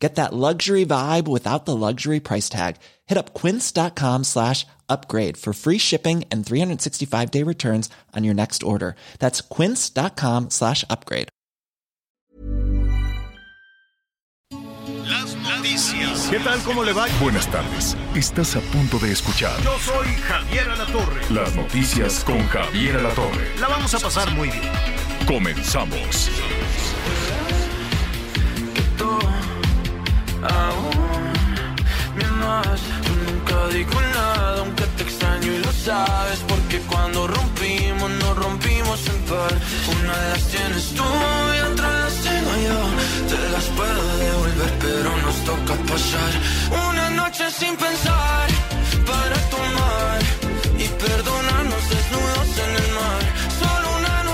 Get that luxury vibe without the luxury price tag. Hit up quince.com slash upgrade for free shipping and 365 day returns on your next order. That's quince.com slash upgrade. Las noticias. ¿Qué tal? ¿Cómo le va? Buenas tardes. Estás a punto de escuchar Yo soy Javier Alatorre. las noticias con Javier Alatorre. La vamos a pasar muy bien. Comenzamos. Aún me amas. Nunca digo nada, aunque te extraño y lo sabes. Porque cuando rompimos, nos rompimos en par. Una de las tienes tú y otra las tengo yo. Te las puedo devolver, pero nos toca pasar una noche sin pensar para tomar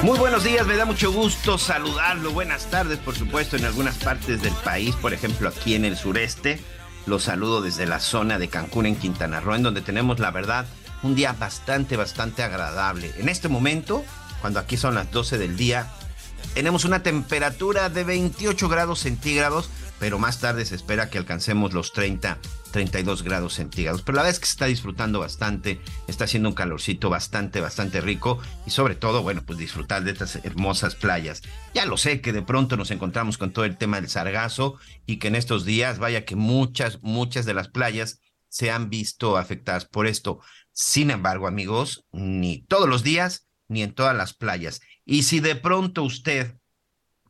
Muy buenos días, me da mucho gusto saludarlo. Buenas tardes, por supuesto, en algunas partes del país, por ejemplo, aquí en el sureste. Los saludo desde la zona de Cancún, en Quintana Roo, en donde tenemos, la verdad, un día bastante, bastante agradable. En este momento, cuando aquí son las 12 del día, tenemos una temperatura de 28 grados centígrados, pero más tarde se espera que alcancemos los 30, 32 grados centígrados. Pero la verdad es que se está disfrutando bastante, está haciendo un calorcito bastante, bastante rico y sobre todo, bueno, pues disfrutar de estas hermosas playas. Ya lo sé que de pronto nos encontramos con todo el tema del sargazo y que en estos días, vaya que muchas, muchas de las playas se han visto afectadas por esto. Sin embargo, amigos, ni todos los días, ni en todas las playas. Y si de pronto usted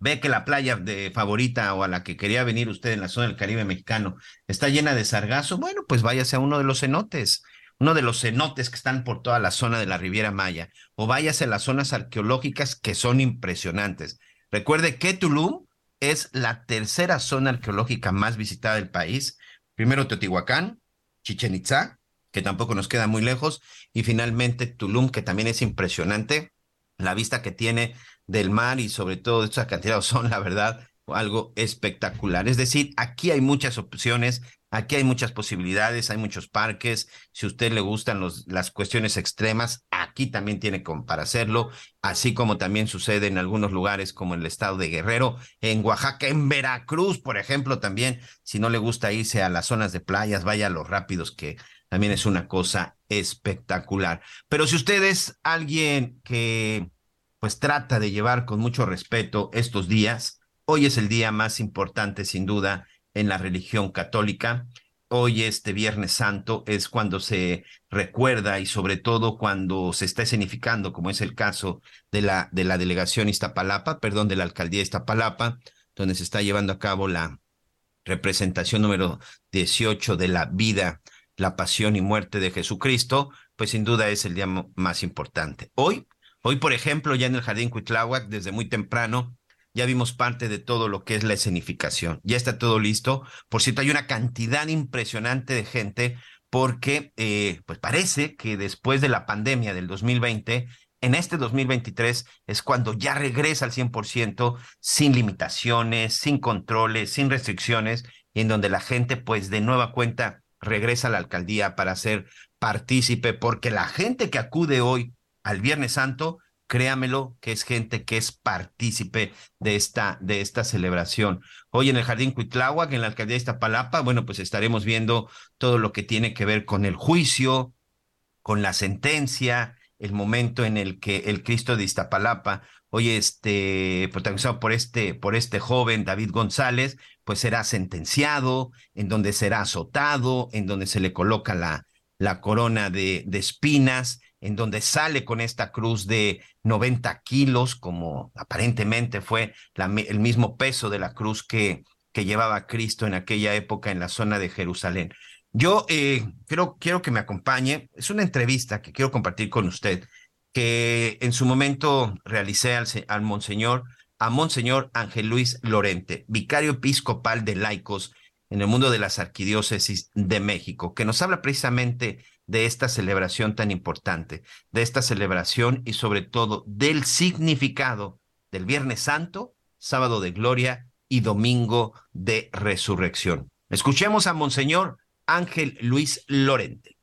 ve que la playa de favorita o a la que quería venir usted en la zona del Caribe mexicano está llena de sargazo, bueno, pues váyase a uno de los cenotes, uno de los cenotes que están por toda la zona de la Riviera Maya, o váyase a las zonas arqueológicas que son impresionantes. Recuerde que Tulum es la tercera zona arqueológica más visitada del país. Primero Teotihuacán, Chichen Itzá, que tampoco nos queda muy lejos, y finalmente Tulum, que también es impresionante. La vista que tiene del mar y sobre todo de estos acantilados son, la verdad, algo espectacular. Es decir, aquí hay muchas opciones, aquí hay muchas posibilidades, hay muchos parques. Si a usted le gustan las cuestiones extremas, aquí también tiene para hacerlo, así como también sucede en algunos lugares como el estado de Guerrero, en Oaxaca, en Veracruz, por ejemplo, también. Si no le gusta irse a las zonas de playas, vaya a los rápidos que también es una cosa espectacular. Pero si usted es alguien que pues trata de llevar con mucho respeto estos días. Hoy es el día más importante, sin duda, en la religión católica. Hoy, este Viernes Santo, es cuando se recuerda y sobre todo cuando se está escenificando, como es el caso de la, de la delegación Iztapalapa, perdón, de la alcaldía Iztapalapa, donde se está llevando a cabo la representación número 18 de la vida, la pasión y muerte de Jesucristo, pues sin duda es el día más importante. Hoy Hoy, por ejemplo, ya en el Jardín Cuitláhuac, desde muy temprano, ya vimos parte de todo lo que es la escenificación. Ya está todo listo. Por cierto, hay una cantidad impresionante de gente porque, eh, pues parece que después de la pandemia del 2020, en este 2023 es cuando ya regresa al 100%, sin limitaciones, sin controles, sin restricciones, y en donde la gente, pues de nueva cuenta, regresa a la alcaldía para ser partícipe, porque la gente que acude hoy al Viernes Santo, créamelo que es gente que es partícipe de esta, de esta celebración. Hoy en el Jardín Cuitláhuac, en la alcaldía de Iztapalapa, bueno, pues estaremos viendo todo lo que tiene que ver con el juicio, con la sentencia, el momento en el que el Cristo de Iztapalapa, hoy este, protagonizado por este, por este joven David González, pues será sentenciado, en donde será azotado, en donde se le coloca la, la corona de, de espinas, en donde sale con esta cruz de 90 kilos, como aparentemente fue el mismo peso de la cruz que, llevaba Cristo en aquella época en la zona de Jerusalén. Yo eh, quiero, quiero que me acompañe, es una entrevista que quiero compartir con usted, que en su momento realicé al, al Monseñor, a Monseñor Ángel Luis Lorente, vicario episcopal de laicos en el mundo de las arquidiócesis de México, que nos habla precisamente de esta celebración tan importante, de esta celebración y sobre todo del significado del Viernes Santo, sábado de gloria y domingo de resurrección. Escuchemos a Monseñor Ángel Luis Lorente.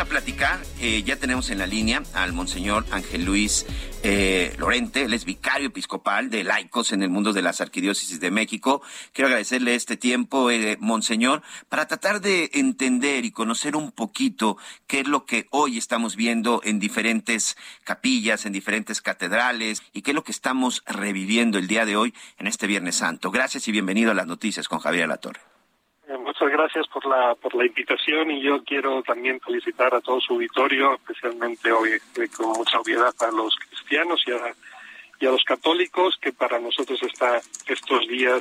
A platicar, eh, ya tenemos en la línea al Monseñor Ángel Luis eh, Lorente, él es vicario episcopal de laicos en el mundo de las arquidiócesis de México. Quiero agradecerle este tiempo, eh, Monseñor, para tratar de entender y conocer un poquito qué es lo que hoy estamos viendo en diferentes capillas, en diferentes catedrales y qué es lo que estamos reviviendo el día de hoy en este Viernes Santo. Gracias y bienvenido a las noticias con Javier Alatorre. Muchas gracias por la, por la invitación y yo quiero también felicitar a todo su auditorio, especialmente hoy eh, con mucha obviedad a los cristianos y a, y a los católicos, que para nosotros está, estos días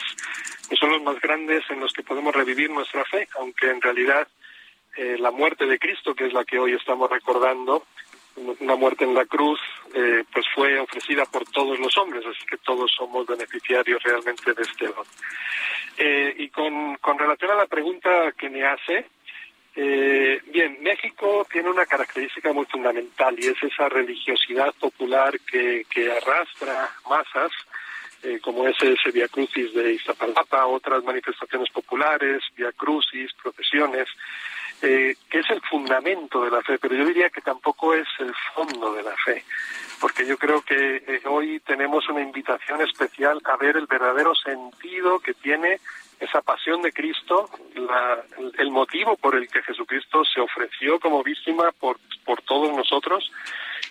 son los más grandes en los que podemos revivir nuestra fe, aunque en realidad eh, la muerte de Cristo, que es la que hoy estamos recordando, una muerte en la cruz, eh, pues fue ofrecida por todos los hombres, así que todos somos beneficiarios realmente de este don. Eh, y con, con relación a la pregunta que me hace, eh, bien, México tiene una característica muy fundamental y es esa religiosidad popular que, que arrastra masas, eh, como es ese Via Crucis de Iztapalapa, otras manifestaciones populares, Via Crucis, procesiones, eh, que es el fundamento de la fe, pero yo diría que tampoco es el fondo de la fe, porque yo creo que eh, hoy tenemos una invitación especial a ver el verdadero sentido que tiene esa pasión de Cristo, el motivo por el que Jesucristo se ofreció como víctima por, por todos nosotros,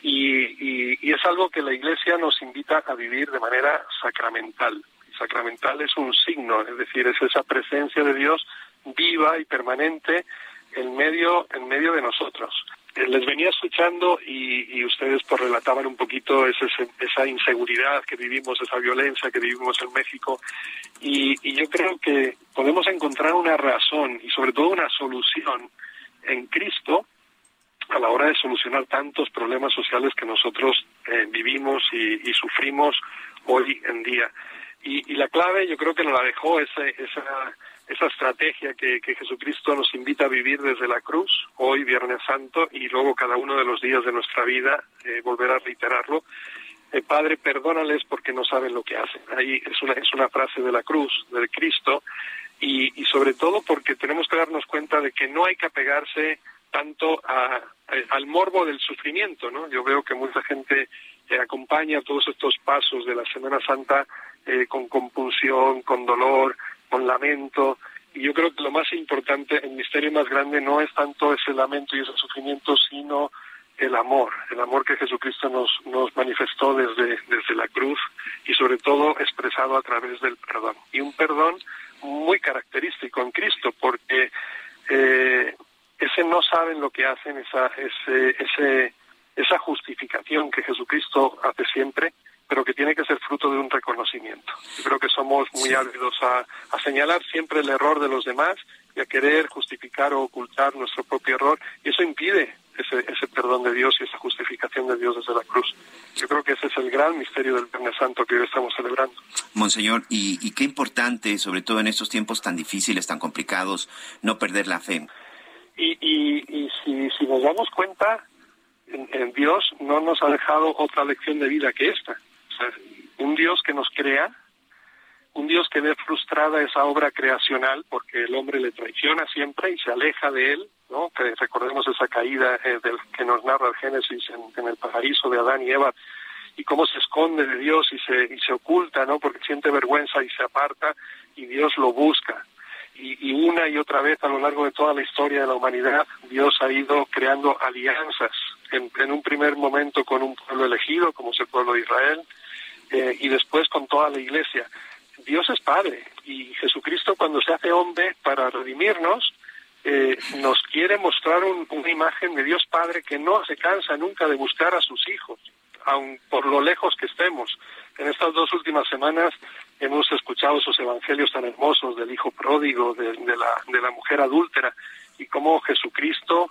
y, y es algo que la Iglesia nos invita a vivir de manera sacramental. Sacramental es un signo, es decir, es esa presencia de Dios viva y permanente en medio, en medio de nosotros. Eh, les venía escuchando y, ustedes pues relataban un poquito ese, esa inseguridad que vivimos, esa violencia que vivimos en México y, y yo creo que podemos encontrar una razón y sobre todo una solución en Cristo a la hora de solucionar tantos problemas sociales que nosotros eh, vivimos y, y, sufrimos hoy en día. Y, y, la clave yo creo que nos la dejó ese, esa esa estrategia que, que, Jesucristo nos invita a vivir desde la cruz, hoy Viernes Santo, y luego cada uno de los días de nuestra vida, eh, volver a reiterarlo. Eh, Padre, perdónales porque no saben lo que hacen. Ahí es una, es una frase de la cruz, del Cristo, y, sobre todo porque tenemos que darnos cuenta de que no hay que apegarse tanto a, al morbo del sufrimiento, ¿no? Yo veo que mucha gente eh, acompaña todos estos pasos de la Semana Santa eh, con compulsión, con dolor, con lamento. Y yo creo que lo más importante, el misterio más grande no es tanto ese lamento y ese sufrimiento, sino el amor, el amor que Jesucristo nos, nos manifestó desde, desde la cruz y sobre todo expresado a través del perdón. Y un perdón muy característico en Cristo, porque eh, ese no saben lo que hacen, esa, ese, ese, esa justificación que Jesucristo hace siempre, pero que tiene que ser fruto de un reconocimiento. Yo creo que somos muy ávidos a, a, señalar siempre el error de los demás y a querer justificar o ocultar nuestro propio error, y eso impide ese, ese perdón de Dios y esa justificación de Dios desde la cruz. Yo creo que ese es el gran misterio del Viernes Santo que hoy estamos celebrando. Monseñor, y, y qué importante, sobre todo en estos tiempos tan difíciles, tan complicados, no perder la fe. Y, y, y si, si nos damos cuenta, en, en Dios no nos ha dejado otra lección de vida que esta un Dios que nos crea, un Dios que ve frustrada esa obra creacional porque el hombre le traiciona siempre y se aleja de él, ¿no? Que recordemos esa caída eh, del que nos narra el Génesis en, el paraíso de Adán y Eva y cómo se esconde de Dios y se, y se oculta, ¿no? Porque siente vergüenza y se aparta y Dios lo busca. Y una y otra vez a lo largo de toda la historia de la humanidad, Dios ha ido creando alianzas, en, en un primer momento con un pueblo elegido, como es el pueblo de Israel, eh, y después con toda la iglesia. Dios es Padre y Jesucristo cuando se hace hombre para redimirnos, eh, nos quiere mostrar un, una imagen de Dios Padre que no se cansa nunca de buscar a sus hijos, aun por lo lejos que estemos. En estas dos últimas semanas hemos escuchado esos evangelios tan hermosos del hijo pródigo, de, de, la, de la mujer adúltera, y cómo Jesucristo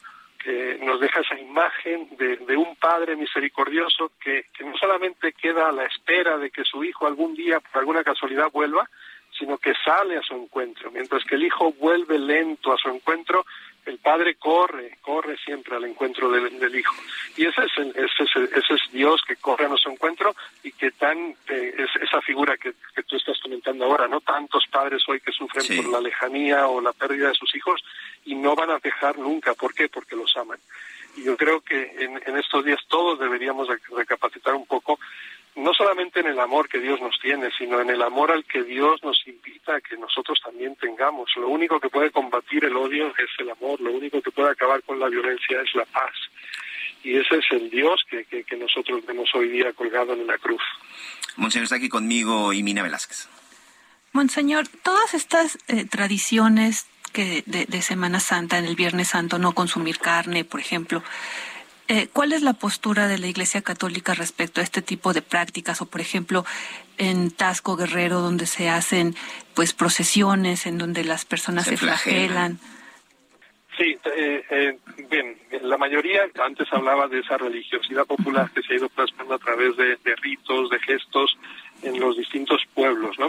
eh, nos deja esa imagen de, un padre misericordioso que, que, no solamente queda a la espera de que su hijo algún día, por alguna casualidad, vuelva, sino que sale a su encuentro. Mientras que el hijo vuelve lento a su encuentro, el padre corre, corre siempre al encuentro del, hijo. Y ese es, ese, ese, es Dios que corre a nuestro encuentro y que tan, eh, es esa figura que, tú estás comentando ahora, ¿no? Tantos padres hoy que sufren por la lejanía o la pérdida de sus hijos y no van a dejar nunca. ¿Por qué? Porque los aman. Y yo creo que en, en estos días todos deberíamos recapacitar un poco no solamente en el amor que Dios nos tiene, sino en el amor al que Dios nos invita a que nosotros también tengamos. Lo único que puede combatir el odio es el amor, lo único que puede acabar con la violencia es la paz. Y ese es el Dios que, que, nosotros vemos hoy día colgado en la cruz. Monseñor, está aquí conmigo Mina Velázquez. Monseñor, todas estas eh, tradiciones que de, de Semana Santa, en el Viernes Santo, no consumir carne, por ejemplo, eh, ¿Cuál es la postura de la Iglesia Católica respecto a este tipo de prácticas? O, por ejemplo, en Tasco Guerrero, donde se hacen pues procesiones, en donde las personas se, flagelan. Sí, eh, eh, bien, la mayoría antes hablaba de esa religiosidad popular que se ha ido plasmando a través de ritos, de gestos, en los distintos pueblos. ¿no?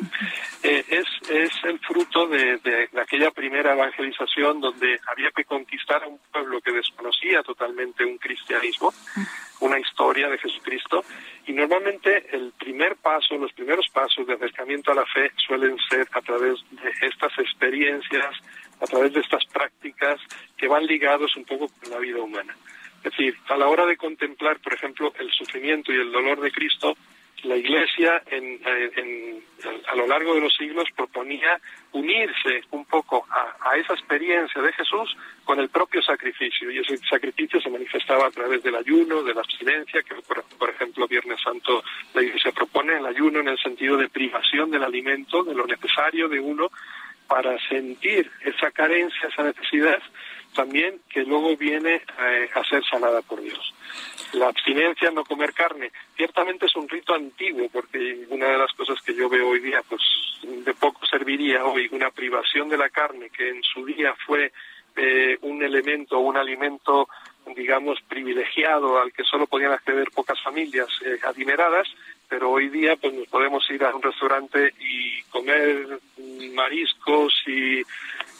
Eh, es, es el fruto de, de, aquella primera evangelización donde había que conquistar a un pueblo que desconocía totalmente un cristianismo, una historia de Jesucristo, y normalmente el primer paso, los primeros pasos de acercamiento a la fe suelen ser a través de estas experiencias, a través de estas prácticas que van ligados un poco con la vida humana. Es decir, a la hora de contemplar, por ejemplo, el sufrimiento y el dolor de Cristo, la Iglesia en, a lo largo de los siglos proponía unirse un poco a, esa experiencia de Jesús con el propio sacrificio y ese sacrificio se manifestaba a través del ayuno, de la abstinencia, que por, por ejemplo Viernes Santo la Iglesia propone el ayuno en el sentido de privación del alimento, de lo necesario de uno para sentir esa carencia, esa necesidad también que luego viene eh, a ser sanada por Dios. La abstinencia, no comer carne, ciertamente es un rito antiguo, porque una de las cosas que yo veo hoy día, pues de poco serviría hoy una privación de la carne, que en su día fue eh, un elemento, un alimento, digamos, privilegiado al que solo podían acceder pocas familias eh, adineradas, pero hoy día pues nos podemos ir a un restaurante y comer mariscos y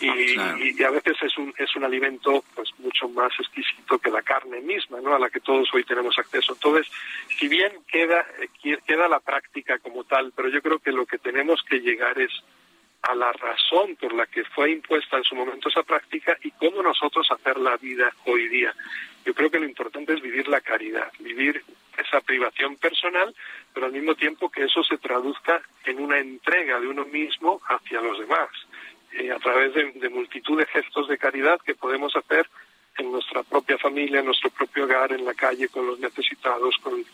y, a veces es un, es un alimento pues mucho más exquisito que la carne misma, ¿no? A la que todos hoy tenemos acceso. Entonces, si bien queda, eh, queda la práctica como tal, pero yo creo que lo que tenemos que llegar es a la razón por la que fue impuesta en su momento esa práctica y cómo nosotros hacer la vida hoy día. Yo creo que lo importante es vivir la caridad, vivir esa privación personal, pero al mismo tiempo que eso se traduzca en una entrega de uno mismo hacia los demás. Eh, a través de, multitud de gestos de caridad que podemos hacer en nuestra propia familia, en nuestro propio hogar, en la calle, con los necesitados, con,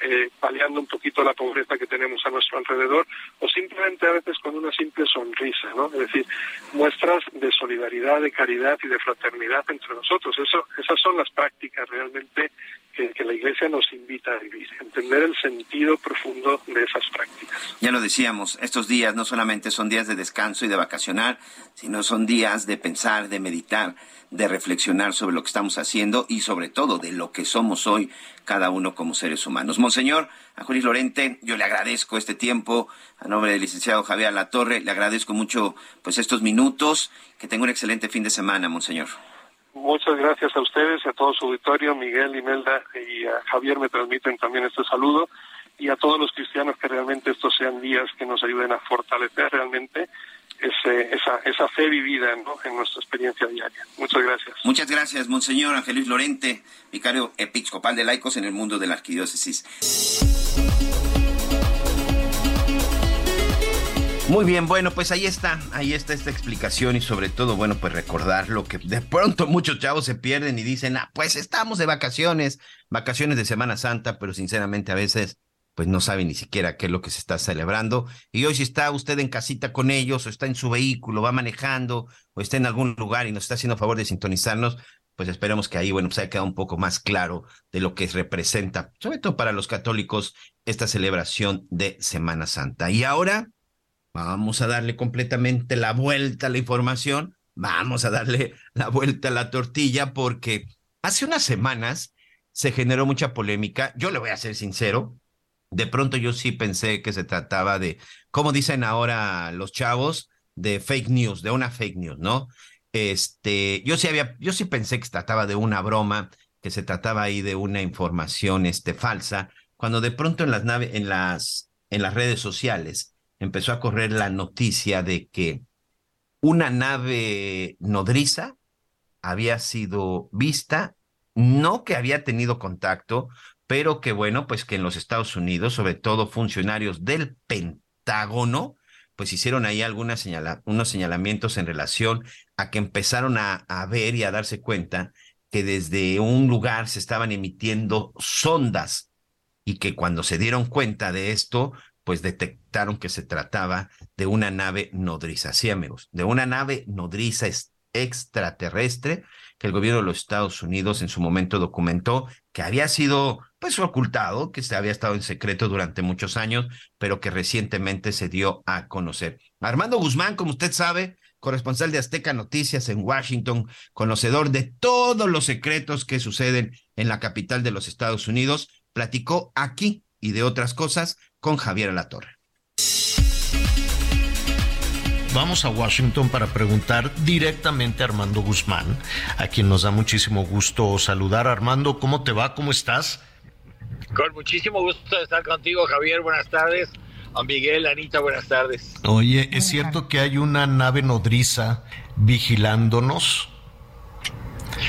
eh, paliando un poquito la pobreza que tenemos a nuestro alrededor, o simplemente a veces con una simple sonrisa, ¿no? Es decir, muestras de solidaridad, de caridad y de fraternidad entre nosotros. Eso, esas son las prácticas realmente que, la Iglesia nos invita a vivir, entender el sentido profundo de esas prácticas. Ya lo decíamos, estos días no solamente son días de descanso y de vacacionar, sino son días de pensar, de meditar, de reflexionar sobre lo que estamos haciendo y sobre todo de lo que somos hoy cada uno como seres humanos. Monseñor, a Juris Lorente, yo le agradezco este tiempo, a nombre del licenciado Javier Latorre, le agradezco mucho pues estos minutos, que tenga un excelente fin de semana, Monseñor. Muchas gracias a ustedes y a todo su auditorio. Miguel, Imelda y a Javier me transmiten también este saludo y a todos los cristianos que realmente estos sean días que nos ayuden a fortalecer realmente esa, esa fe vivida en nuestra experiencia diaria. Muchas gracias. Muchas gracias, Monseñor Ángel Luis Lorente, vicario episcopal de laicos en el mundo de la arquidiócesis. Muy bien, bueno, pues ahí está, ahí está esta explicación y sobre todo, bueno, pues recordar lo que de pronto muchos chavos se pierden y dicen, ah, pues estamos de vacaciones, vacaciones de Semana Santa, pero sinceramente a veces pues no saben ni siquiera qué es lo que se está celebrando. Y hoy si está usted en casita con ellos o está en su vehículo, va manejando o está en algún lugar y nos está haciendo favor de sintonizarnos, pues esperemos que ahí, bueno, pues haya quedado un poco más claro de lo que representa, sobre todo para los católicos, esta celebración de Semana Santa. Y ahora Vamos a darle completamente la vuelta a la información, vamos a darle la vuelta a la tortilla porque Hace unas semanas se generó mucha polémica. Yo le voy a ser sincero. De pronto yo sí pensé que se trataba de, como dicen ahora los chavos, de fake news, de una fake news, ¿no? Este, yo sí había, yo sí pensé que se trataba de una broma, que se trataba ahí de una información este, falsa, cuando de pronto en las naves, en las, en las redes sociales empezó a correr la noticia de que una nave nodriza había sido vista, no que había tenido contacto, pero que bueno, pues que en los Estados Unidos, sobre todo funcionarios del Pentágono, pues hicieron ahí algunas señala unos señalamientos en relación a que empezaron a, a ver y a darse cuenta que desde un lugar se estaban emitiendo sondas y que cuando se dieron cuenta de esto, pues detectaron que se trataba de una nave nodriza, sí amigos, de una nave nodriza extraterrestre que el gobierno de los Estados Unidos en su momento documentó que había sido pues ocultado, que se había estado en secreto durante muchos años, pero que recientemente se dio a conocer. Armando Guzmán, como usted sabe, corresponsal de Azteca Noticias en Washington, conocedor de todos los secretos que suceden en la capital de los Estados Unidos, platicó aquí y de otras cosas con Javier Alatorre. Vamos a Washington para preguntar directamente a Armando Guzmán, a quien nos da muchísimo gusto saludar. Armando, ¿cómo te va? ¿Cómo estás? Con muchísimo gusto de estar contigo, Javier. Buenas tardes. A Miguel, Anita, buenas tardes. Oye, ¿es cierto que hay una nave nodriza vigilándonos?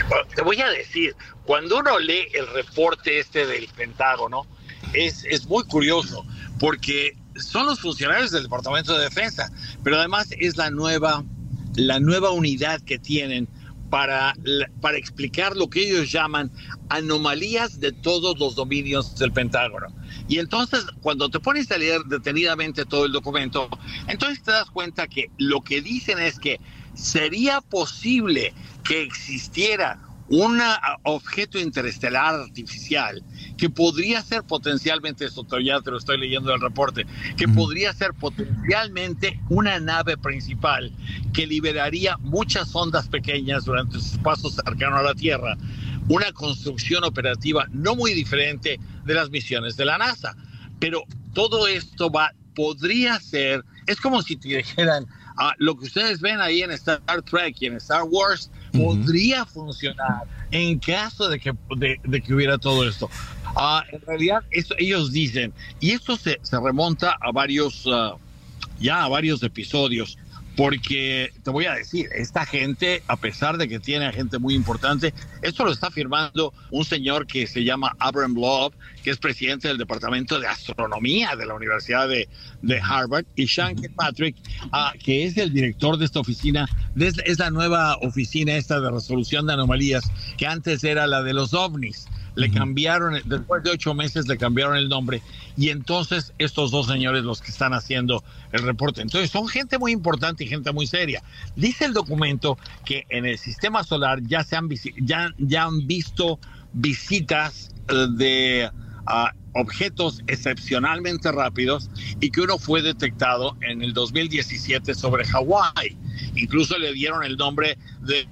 Bueno, te voy a decir, cuando uno lee el reporte este del Pentágono, es, es muy curioso, porque son los funcionarios del Departamento de Defensa, pero además es la nueva, la nueva unidad que tienen para, para explicar lo que ellos llaman anomalías de todos los dominios del Pentágono. Y entonces, cuando te pones a leer detenidamente todo el documento, entonces te das cuenta que lo que dicen es que sería posible que existiera un objeto interestelar artificial que podría ser potencialmente, esto ya te lo estoy leyendo del reporte, que podría ser potencialmente una nave principal que liberaría muchas ondas pequeñas durante sus pasos cercanos a la Tierra, una construcción operativa no muy diferente de las misiones de la NASA. Pero todo esto va, podría ser, es como si te dijeran, ah, lo que ustedes ven ahí en Star Trek y en Star Wars, podría funcionar en caso de que, de, que hubiera todo esto. Uh, en realidad, eso ellos dicen, y esto se, se remonta a varios, uh, ya a varios episodios, porque te voy a decir, esta gente, a pesar de que tiene gente muy importante, esto lo está firmando un señor que se llama Abraham Love, que es presidente del Departamento de Astronomía de la Universidad de, de Harvard, y Sean Patrick, uh, que es el director de esta oficina, es la nueva oficina esta de resolución de anomalías, que antes era la de los ovnis le cambiaron, después de ocho meses le cambiaron el nombre y entonces estos dos señores los que están haciendo el reporte. Entonces son gente muy importante y gente muy seria. Dice el documento que en el sistema solar ya se han, ya, ya han visto visitas eh, de ah, objetos excepcionalmente rápidos y que uno fue detectado en el 2017 sobre Hawái. Incluso le dieron el nombre de,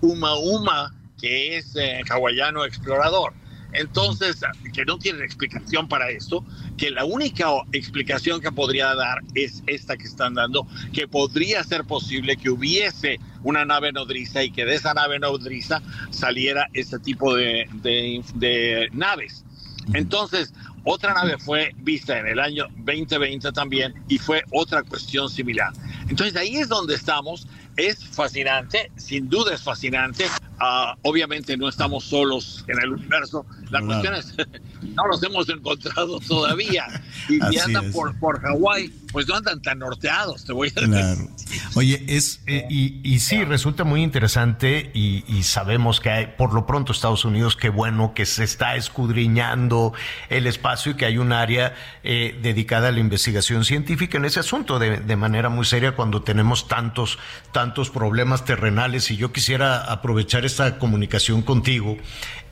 Uma Uma que es eh, hawaiano explorador. Entonces, que no tienen explicación para esto, que la única explicación que podría dar es esta que están dando, que podría ser posible que hubiese una nave nodriza y que de esa nave nodriza saliera este tipo de, de naves. Entonces, otra nave fue vista en el año 2020 también y fue otra cuestión similar. Entonces ahí es donde estamos. Es fascinante, sin duda es fascinante. Uh, obviamente no estamos solos en el universo. La cuestión es, no los hemos encontrado todavía. Y si andan por, por Hawái, pues no andan tan norteados, te voy a decir. Oye, es, eh, y, y, sí, resulta muy interesante y, y, sabemos que hay, por lo pronto Estados Unidos, qué bueno que se está escudriñando el espacio y que hay un área eh, dedicada a la investigación científica en ese asunto de, de manera muy seria cuando tenemos tantos, tantos problemas terrenales. Y yo quisiera aprovechar esta comunicación contigo,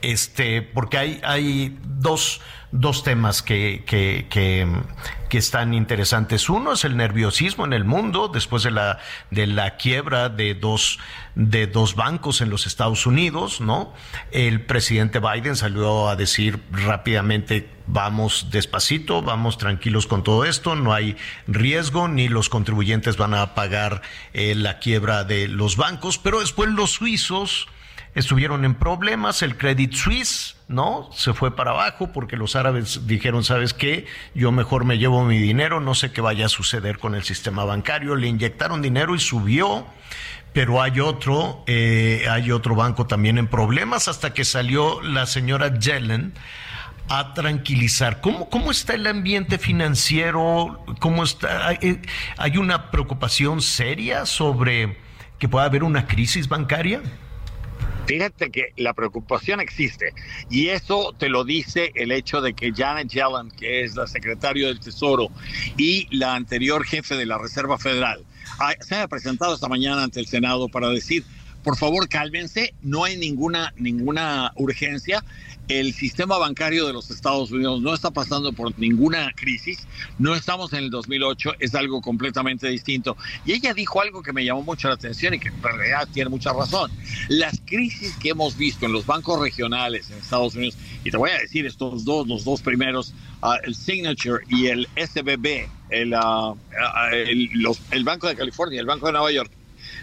este, porque hay, hay dos, dos temas que, que, que, están interesantes. Uno es el nerviosismo en el mundo después de la, de la quiebra de dos, de dos bancos en los Estados Unidos, ¿no? El presidente Biden salió a decir rápidamente vamos despacito, vamos tranquilos con todo esto, no hay riesgo, ni los contribuyentes van a pagar eh, la quiebra de los bancos, pero después los suizos estuvieron en problemas, el Credit Suisse, ¿no? Se fue para abajo porque los árabes dijeron, ¿sabes qué? Yo mejor me llevo mi dinero, no sé qué vaya a suceder con el sistema bancario, le inyectaron dinero y subió, pero hay otro, eh, hay otro banco también en problemas hasta que salió la señora Yellen a tranquilizar. ¿Cómo, cómo está el ambiente financiero? ¿Cómo está? ¿Hay, eh, ¿Hay una preocupación seria sobre que pueda haber una crisis bancaria? Fíjate que la preocupación existe y eso te lo dice el hecho de que Janet Yellen, que es la secretaria del Tesoro y la anterior jefe de la Reserva Federal, se ha presentado esta mañana ante el Senado para decir, por favor cálmense, no hay ninguna, ninguna urgencia, el sistema bancario de los Estados Unidos no está pasando por ninguna crisis, no estamos en el 2008, es algo completamente distinto. Y ella dijo algo que me llamó mucho la atención y que en realidad tiene mucha razón. Las crisis que hemos visto en los bancos regionales en Estados Unidos, y te voy a decir estos dos, los dos primeros, uh, el Signature y el SBB, el, uh, el, el Banco de California, el Banco de Nueva York,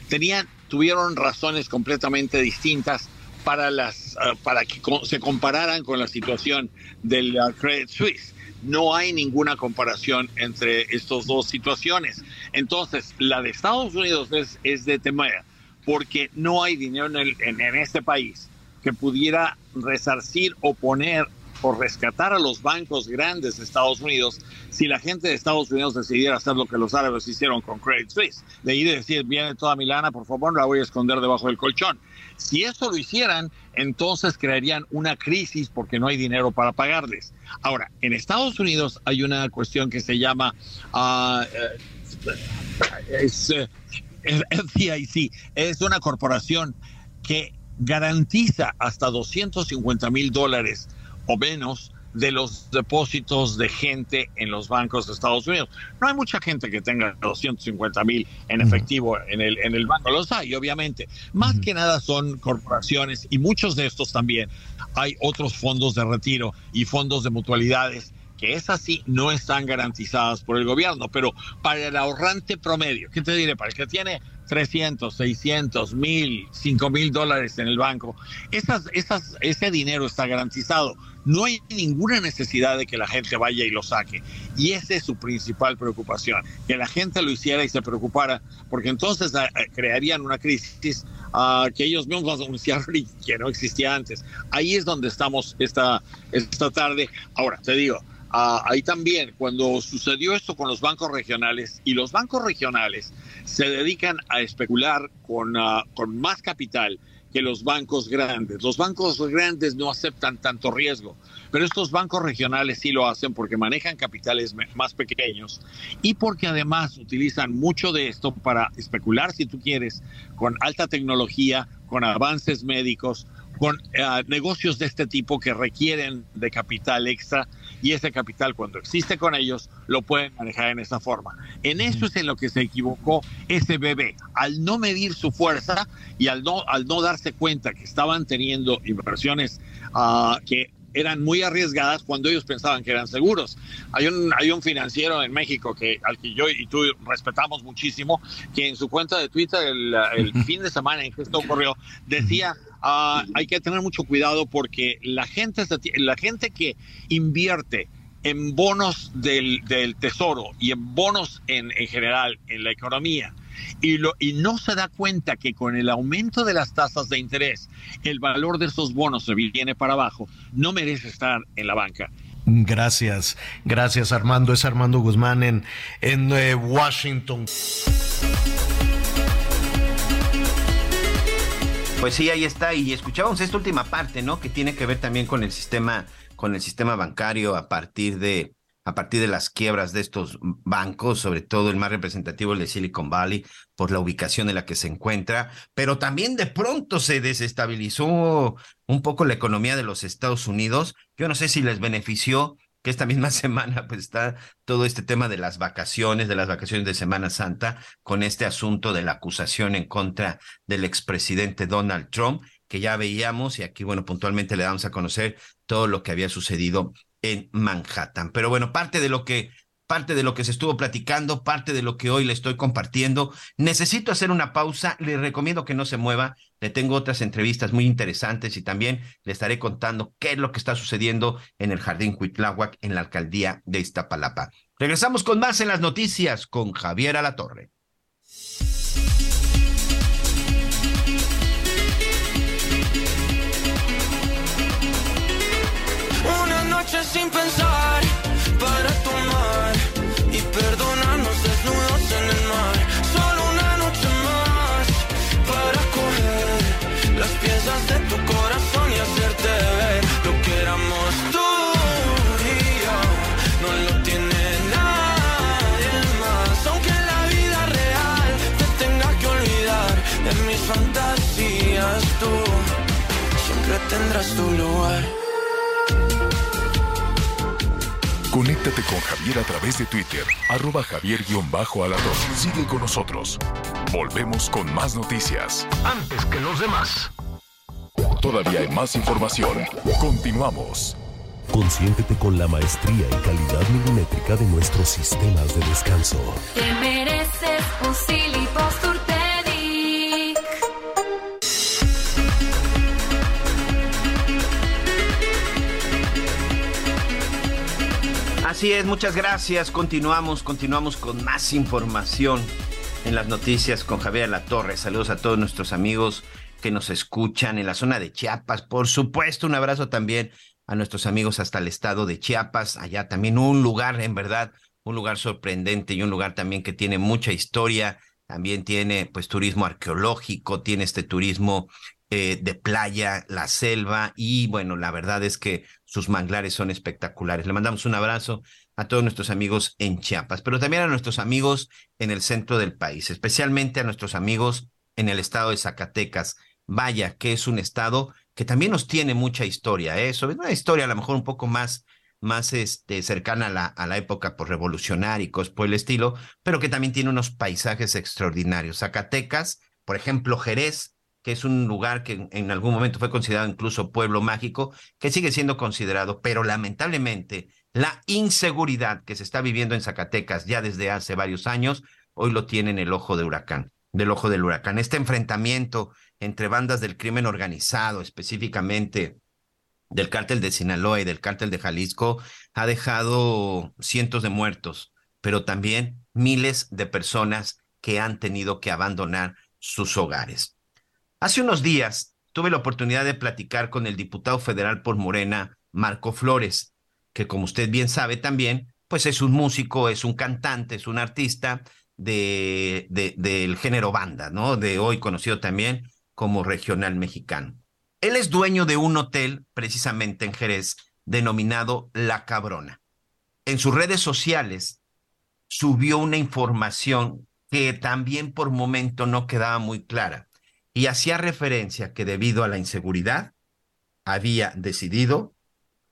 tenían, tuvieron razones completamente distintas para, las, uh, para que se compararan con la situación del uh, Credit Suisse. No hay ninguna comparación entre estas dos situaciones. Entonces, la de Estados Unidos es, es de temer porque no hay dinero en, el, en, en este país que pudiera resarcir o poner por rescatar a los bancos grandes de Estados Unidos si la gente de Estados Unidos decidiera hacer lo que los árabes hicieron con Credit Suisse, de ir y decir, viene toda mi lana, por favor, la voy a esconder debajo del colchón. Si eso lo hicieran, entonces crearían una crisis porque no hay dinero para pagarles. Ahora, en Estados Unidos hay una cuestión que se llama... Uh, es, uh, FDIC, es una corporación que garantiza hasta 250 mil dólares o menos de los depósitos de gente en los bancos de Estados Unidos. No hay mucha gente que tenga 250 mil en efectivo en, el, en el banco, los hay obviamente. Más uh -huh. que nada son corporaciones y muchos de estos también. Hay otros fondos de retiro y fondos de mutualidades que es no están garantizadas por el gobierno, pero para el ahorrante promedio, ¿qué te diré? Para el que tiene 300, 600, 1000, 5 mil dólares en el banco, esas, ese dinero está garantizado. No hay ninguna necesidad de que la gente vaya y lo saque. Y esa es su principal preocupación, que la gente lo hiciera y se preocupara, porque entonces uh, crearían una crisis uh, que ellos mismos anunciaron y que no existía antes. Ahí es donde estamos esta, esta tarde. Ahora, te digo, Uh, ahí también, cuando sucedió esto con los bancos regionales, y los bancos regionales se dedican a especular con, uh, con más capital que los bancos grandes. Los bancos grandes no aceptan tanto riesgo, pero estos bancos regionales sí lo hacen porque manejan capitales más pequeños y porque además utilizan mucho de esto para especular, si tú quieres, con alta tecnología, con avances médicos, con uh, negocios de este tipo que requieren de capital extra y ese capital cuando existe con ellos lo pueden manejar en esa forma. En eso es en lo que se equivocó ese bebé, al no medir su fuerza y al no, al no darse cuenta que estaban teniendo inversiones uh, que eran muy arriesgadas cuando ellos pensaban que eran seguros. Hay un, hay un financiero en México que, al que yo y tú respetamos muchísimo, que en su cuenta de Twitter el, el fin de semana en que esto ocurrió, decía, uh, hay que tener mucho cuidado porque la gente, la gente que invierte en bonos del, tesoro y en bonos en, en general en la economía, y, no se da cuenta que con el aumento de las tasas de interés, el valor de esos bonos se viene para abajo, no merece estar en la banca. Gracias, gracias Armando. Es Armando Guzmán en, en eh, Washington. Pues sí, ahí está. Y escuchábamos esta última parte, ¿no? Que tiene que ver también con el sistema, con el sistema bancario a partir de a partir de las quiebras de estos bancos, sobre todo el más representativo, el de Silicon Valley, por la ubicación en la que se encuentra, pero también de pronto se desestabilizó un poco la economía de los Estados Unidos. Yo no sé si les benefició que esta misma semana pues está todo este tema de las vacaciones, de las vacaciones de Semana Santa, con este asunto de la acusación en contra del expresidente Donald Trump, que ya veíamos y aquí, bueno, puntualmente le damos a conocer todo lo que había sucedido en Manhattan. Pero bueno, parte de lo que parte de lo que se estuvo platicando, parte de lo que hoy le estoy compartiendo. Necesito hacer una pausa, le recomiendo que no se mueva, le tengo otras entrevistas muy interesantes y también le estaré contando qué es lo que está sucediendo en el Jardín Cuitláhuac en la alcaldía de Iztapalapa. Regresamos con más en las noticias con Javier Alatorre. Una noche sin pensar perdonarnos desnudos en el mar. Solo una noche más para coger las piezas de tu corazón y hacerte ver lo que éramos tú y yo. No lo tiene nadie más, aunque en la vida real te tenga que olvidar de mis fantasías tú. Siempre tendrás tu lugar. Conéctate con Javier a través de Twitter, arroba javier-alador. Sigue con nosotros. Volvemos con más noticias. Antes que los demás. Todavía hay más información. Continuamos. Consiéntete con la maestría y calidad milimétrica de nuestros sistemas de descanso. Te mereces un Así es, muchas gracias. Continuamos, continuamos con más información en las noticias con Javier La Torre. Saludos a todos nuestros amigos que nos escuchan en la zona de Chiapas. Por supuesto, un abrazo también a nuestros amigos hasta el estado de Chiapas. Allá también un lugar, en verdad, un lugar sorprendente y un lugar también que tiene mucha historia. También tiene pues turismo arqueológico, tiene este turismo eh, de playa, la selva y bueno, la verdad es que sus manglares son espectaculares. Le mandamos un abrazo a todos nuestros amigos en Chiapas, pero también a nuestros amigos en el centro del país, especialmente a nuestros amigos en el estado de Zacatecas. Vaya, que es un estado que también nos tiene mucha historia, ¿eh? Sobre una historia a lo mejor un poco más, más este, cercana a la, a la época por revolucionaria y cosas por el estilo, pero que también tiene unos paisajes extraordinarios. Zacatecas, por ejemplo, Jerez, que es un lugar que en, algún momento fue considerado incluso pueblo mágico, que sigue siendo considerado, pero lamentablemente la inseguridad que se está viviendo en Zacatecas ya desde hace varios años, hoy lo tiene en el ojo de huracán, del ojo del huracán. Este enfrentamiento entre bandas del crimen organizado, específicamente del cártel de Sinaloa y del cártel de Jalisco, ha dejado cientos de muertos, pero también miles de personas que han tenido que abandonar sus hogares. Hace unos días tuve la oportunidad de platicar con el diputado federal por Morena, Marco Flores, que como usted bien sabe también, pues es un músico, es un cantante, es un artista de, de, del género banda, ¿no? De hoy conocido también como regional mexicano. Él es dueño de un hotel precisamente en Jerez denominado La Cabrona. En sus redes sociales subió una información que también por momento no quedaba muy clara y hacía referencia que debido a la inseguridad había decidido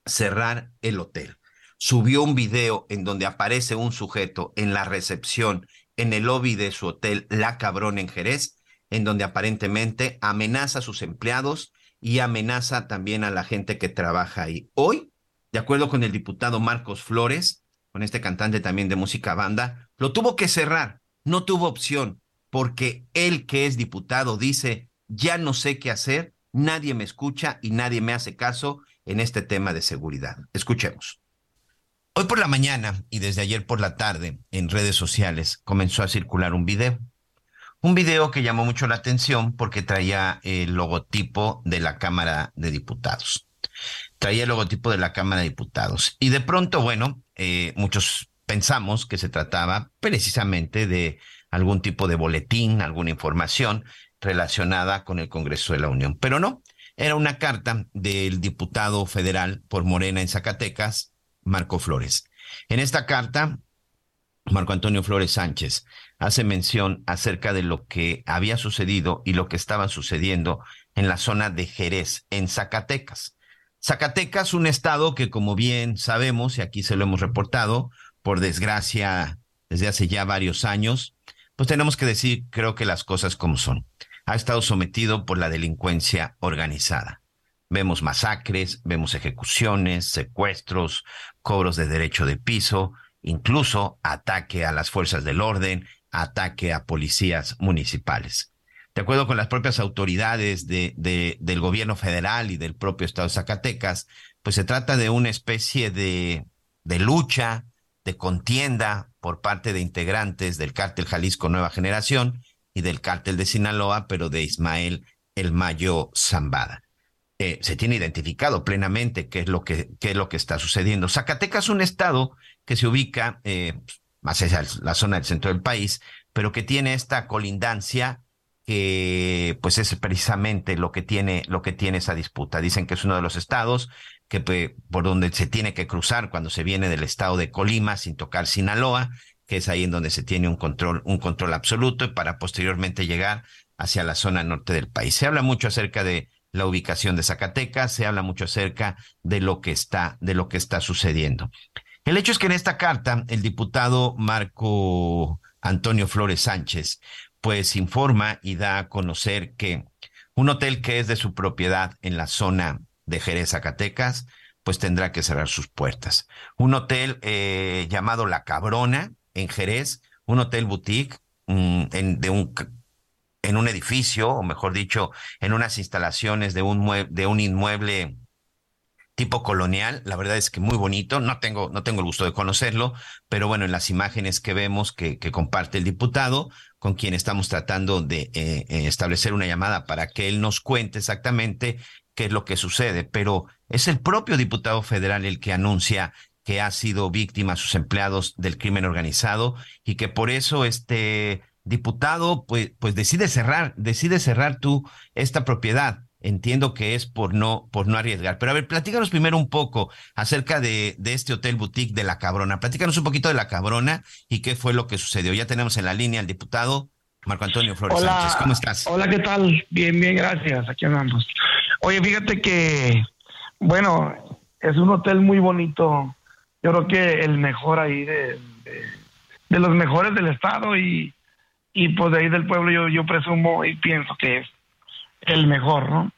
cerrar el hotel. Subió un video en donde aparece un sujeto en la recepción en el lobby de su hotel La Cabrona en Jerez, en donde aparentemente amenaza a sus empleados y amenaza también a la gente que trabaja ahí. Hoy, de acuerdo con el diputado Marcos Flores, con este cantante también de música banda, lo tuvo que cerrar, no tuvo opción, porque él que es diputado dice, ya no sé qué hacer, nadie me escucha y nadie me hace caso en este tema de seguridad. Escuchemos. Hoy por la mañana y desde ayer por la tarde en redes sociales comenzó a circular un video. Un video que llamó mucho la atención porque traía el logotipo de la Cámara de Diputados. Traía el logotipo de la Cámara de Diputados. Y de pronto, bueno, eh, muchos pensamos que se trataba precisamente de algún tipo de boletín, alguna información relacionada con el Congreso de la Unión. Pero no, era una carta del diputado federal por Morena en Zacatecas, Marco Flores. En esta carta, Marco Antonio Flores Sánchez hace mención acerca de lo que había sucedido y lo que estaba sucediendo en la zona de Jerez, en Zacatecas. Zacatecas, un estado que, como bien sabemos, y aquí se lo hemos reportado, por desgracia, desde hace ya varios años, pues tenemos que decir, creo que las cosas como son. Ha estado sometido por la delincuencia organizada. Vemos masacres, vemos ejecuciones, secuestros, cobros de derecho de piso, incluso ataque a las fuerzas del orden, ataque a policías municipales. De acuerdo con las propias autoridades de, del gobierno federal y del propio estado de Zacatecas, pues se trata de una especie de, de lucha, contienda por parte de integrantes del cártel Jalisco Nueva Generación y del cártel de Sinaloa, pero de Ismael El Mayo Zambada. Eh, se tiene identificado plenamente qué es lo que, qué es lo que está sucediendo. Zacatecas es un estado que se ubica eh, más hacia la zona del centro del país, pero que tiene esta colindancia que pues es precisamente lo que tiene lo que tiene esa disputa. Dicen que es uno de los estados que por donde se tiene que cruzar cuando se viene del estado de Colima sin tocar Sinaloa, que es ahí en donde se tiene un control un control absoluto para posteriormente llegar hacia la zona norte del país. Se habla mucho acerca de la ubicación de Zacatecas, se habla mucho acerca de lo que está de lo que está sucediendo. El hecho es que en esta carta el diputado Marco Antonio Flores Sánchez pues informa y da a conocer que un hotel que es de su propiedad en la zona de Jerez, Zacatecas, pues tendrá que cerrar sus puertas. Un hotel eh, llamado La Cabrona en Jerez, un hotel boutique mm, en, un, edificio, o mejor dicho, en unas instalaciones de un, inmueble tipo colonial, la verdad es que muy bonito, no tengo, no tengo el gusto de conocerlo, pero bueno, en las imágenes que vemos que, que comparte el diputado, con quien estamos tratando de eh, eh, establecer una llamada para que él nos cuente exactamente qué es lo que sucede, pero es el propio diputado federal el que anuncia que ha sido víctima a sus empleados del crimen organizado y que por eso este diputado pues, pues decide cerrar, decide cerrar tú esta propiedad entiendo que es por no, por no arriesgar. Pero a ver, platícanos primero un poco acerca de, de, este hotel boutique de La Cabrona. Platícanos un poquito de La Cabrona y qué fue lo que sucedió. Ya tenemos en la línea al diputado Marco Antonio Flores hola, Sánchez. ¿Cómo estás? Hola, ¿qué tal? Bien, bien, gracias. Aquí andamos. Oye, fíjate que, bueno, es un hotel muy bonito. Yo creo que el mejor ahí de, de, los mejores del estado y, y pues de ahí del pueblo yo, yo presumo y pienso que es el mejor, ¿no?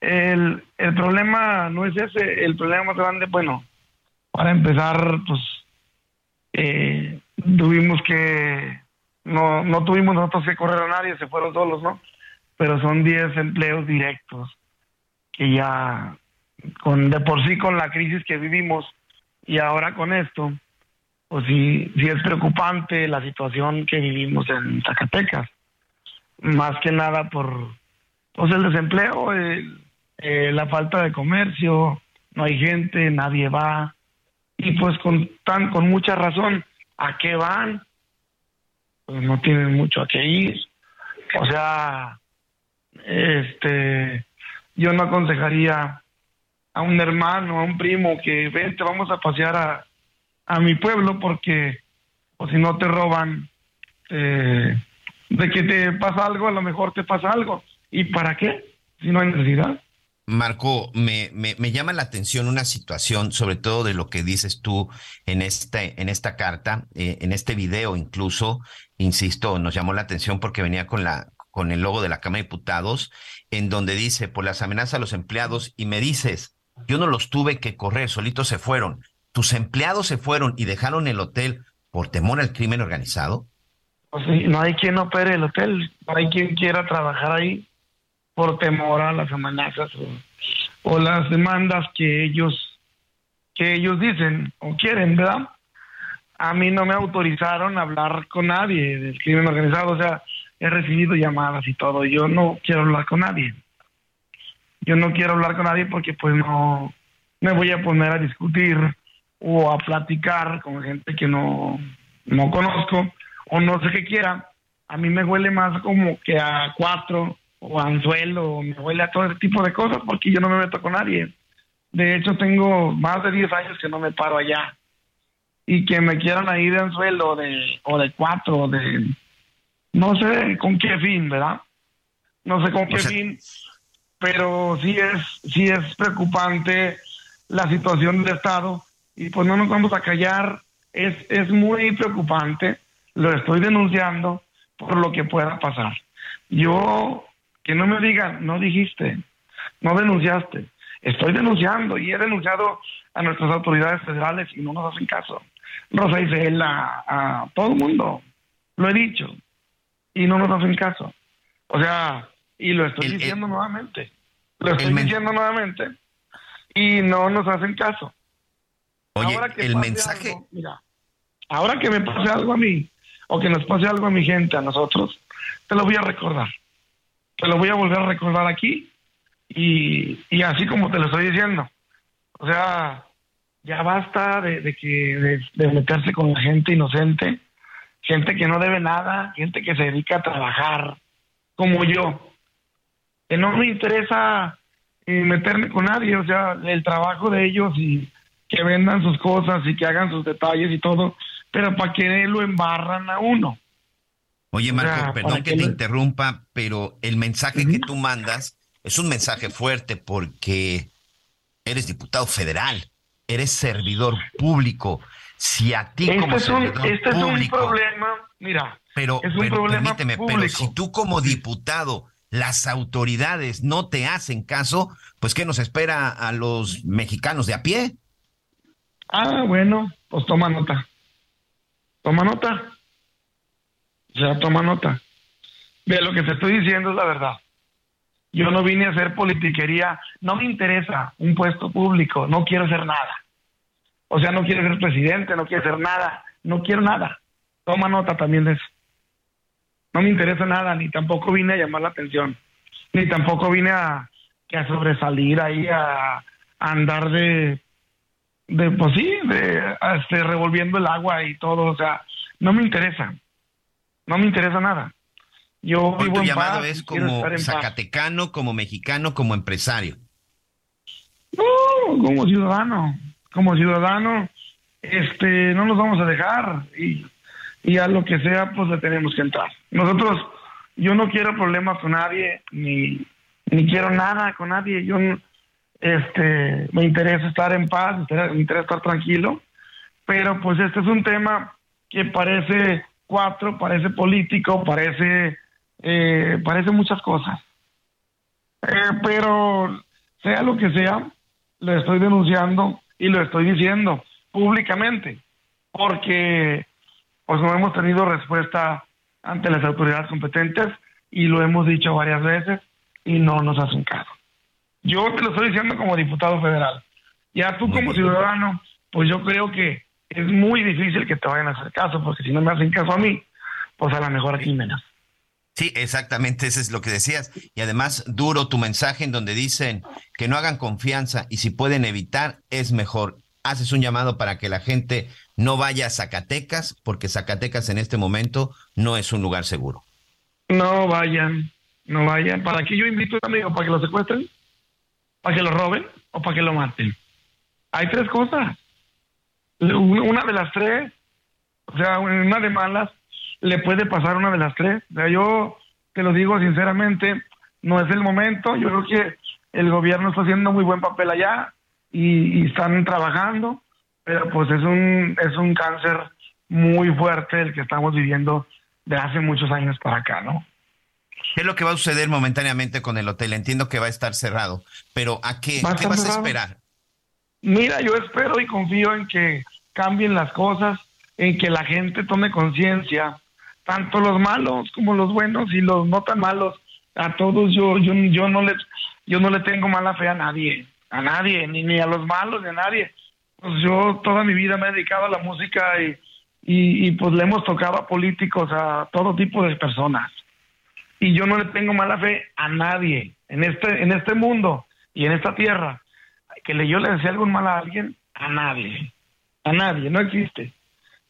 El, el problema no es ese, el problema más grande, bueno, para empezar, pues eh, tuvimos que, no, no tuvimos nosotros que correr a nadie, se fueron solos, ¿no? Pero son 10 empleos directos que ya, con de por sí con la crisis que vivimos y ahora con esto, pues sí, sí es preocupante la situación que vivimos en Zacatecas, más que nada por pues el desempleo, eh, la falta de comercio, no hay gente, nadie va. Y pues con, tan, con mucha razón, ¿a qué van? Pues no tienen mucho a qué ir. O sea, este, yo no aconsejaría a un hermano, a un primo que vente, vamos a pasear a, a mi pueblo porque, o si no te roban, eh, de que te pasa algo, a lo mejor te pasa algo. ¿Y para qué? Si no hay necesidad. Marco, me, me, me, llama la atención una situación, sobre todo de lo que dices tú en, este, en esta carta, eh, en este video incluso, insisto, nos llamó la atención porque venía con, la, con el logo de la Cámara de Diputados, en donde dice, por las amenazas a los empleados, y me dices, yo no los tuve que correr, solitos se fueron. ¿Tus empleados se fueron y dejaron el hotel por temor al crimen organizado? Pues no hay quien opere el hotel, no hay quien quiera trabajar ahí por temor a las amenazas o, o, las demandas que ellos que ellos dicen o quieren, ¿verdad? A mí no me autorizaron a hablar con nadie del crimen organizado, o sea, he recibido llamadas y todo, yo no quiero hablar con nadie. Yo no quiero hablar con nadie porque pues no me voy a poner a discutir o a platicar con gente que no, no conozco o no sé qué quiera. A mí me huele más como que a cuatro o anzuelo, me huele a todo ese tipo de cosas porque yo no me meto con nadie. De hecho, tengo más de 10 años que no me paro allá. y que me quieran ahí de anzuelo de, o de cuatro, o de no sé con qué fin, ¿verdad? No sé con qué fin, pero sí es, sí es preocupante la situación del Estado y pues no nos vamos a callar, es, es muy preocupante, lo estoy denunciando por lo que pueda pasar. Yo, que no me digan, no dijiste, no denunciaste, estoy denunciando y he denunciado a nuestras autoridades federales y no nos hacen caso. Rosa Isela, a todo el mundo, lo he dicho, y no nos hacen caso. O sea, y lo estoy diciendo nuevamente, lo estoy diciendo nuevamente, y no nos hacen caso. Oye, el mensaje... mira, ahora que me pase algo a mí, o que nos pase algo a mi gente, a nosotros, te lo voy a recordar. Te lo voy a volver a recordar aquí, y, y así como te lo estoy diciendo. O sea, ya basta de, que de, meterse con la gente inocente, gente que no debe nada, gente que se dedica a trabajar, como yo. Que no me interesa eh, meterme con nadie, o sea, el trabajo de ellos y que vendan sus cosas y que hagan sus detalles y todo, pero para que lo embarran a uno. Oye, Marco, perdón que, te interrumpa, pero el mensaje que tú mandas es un mensaje fuerte porque eres diputado federal eres servidor público. Si a ti este como este público, es un problema, mira, pero, es un problema permíteme, pero si tú como diputado las autoridades no te hacen caso, pues ¿qué nos espera a los mexicanos de a pie? Ah, bueno, pues toma nota. Toma nota. O sea, toma nota. De lo que te estoy diciendo es la verdad. Yo no vine a hacer politiquería, no me interesa un puesto público, no quiero hacer nada. O sea, no quiero ser presidente, no quiero hacer nada, no quiero nada. Toma nota también de eso. No me interesa nada, ni tampoco vine a llamar la atención, ni tampoco vine a, a sobresalir ahí, a, andar de, de, pues sí, de, este, revolviendo el agua y todo. O sea, no me interesa, no me interesa nada. Yo vivo tu llamado es como zacatecano, como mexicano, como empresario. No, como ciudadano, como ciudadano, este, no nos vamos a dejar y, y a lo que sea, pues le tenemos que entrar. Nosotros, yo no quiero problemas con nadie, ni, ni quiero nada con nadie. Yo, este, me interesa estar en paz, me interesa estar tranquilo, pero pues este es un tema que parece cuatro, parece político, parece eh, parece muchas cosas. Eh, pero sea lo que sea, lo estoy denunciando y lo estoy diciendo públicamente, porque pues no hemos tenido respuesta ante las autoridades competentes y lo hemos dicho varias veces y no nos hacen caso. Yo te lo estoy diciendo como diputado federal. Ya tú como ciudadano, pues yo creo que es muy difícil que te vayan a hacer caso, porque si no me hacen caso a mí, pues a lo mejor aquí menos. Sí, exactamente, eso es lo que decías. Y además, duro tu mensaje en donde dicen que no hagan confianza y si pueden evitar, es mejor. Haces un llamado para que la gente no vaya a Zacatecas, porque Zacatecas en este momento no es un lugar seguro. No vayan, no vayan. ¿Para qué yo invito a un amigo? ¿Para que lo secuestren? ¿Para que lo roben? ¿O para que lo maten? Hay tres cosas. Una de las tres, o sea, una de malas le puede pasar una de las tres. yo te lo digo sinceramente, no es el momento. Yo creo que el gobierno está haciendo muy buen papel allá y, están trabajando, pero pues es un, es un cáncer muy fuerte el que estamos viviendo de hace muchos años para acá, ¿no? ¿Qué es lo que va a suceder momentáneamente con el hotel? Entiendo que va a estar cerrado, pero ¿a qué, ¿qué vas a esperar? Mira, yo espero y confío en que cambien las cosas, en que la gente tome conciencia tanto los malos como los buenos y los no tan malos, a todos yo, yo, yo no les, yo no le tengo mala fe a nadie, a nadie, ni, ni a los malos, ni a nadie. Pues yo toda mi vida me he dedicado a la música y, y, pues le hemos tocado a políticos, a todo tipo de personas. Y yo no le tengo mala fe a nadie en este, en este mundo y en esta tierra. Que le, yo le desee algún mal a alguien, a nadie. A nadie, no existe.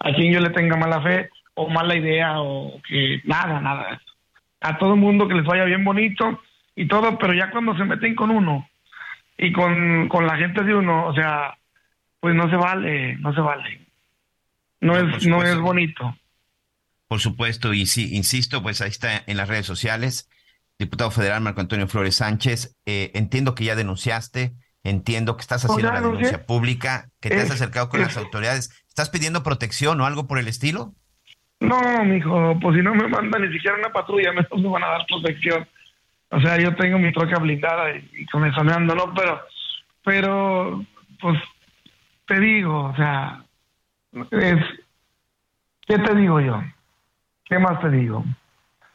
A quien yo le tenga mala fe, o mala idea o que nada, nada. A todo el mundo que les vaya bien bonito y todo, pero ya cuando se meten con uno y con, con la gente de uno, o sea, pues no se vale, no se vale. No, es, no es bonito. Por supuesto, y sí, insisto, pues ahí está en las redes sociales. Diputado federal Marco Antonio Flores Sánchez, eh, entiendo que ya denunciaste, entiendo que estás haciendo la denuncia pública, que te has acercado con las autoridades. ¿Estás pidiendo protección o algo por el estilo? No, mijo, pues si no me mandan ni siquiera una patrulla, me, me van a dar protección. O sea, yo tengo mi troca blindada y, con eso me ando, ¿no? Pero, pero, pues, te digo, o sea, es, ¿qué te digo yo? ¿Qué más te digo?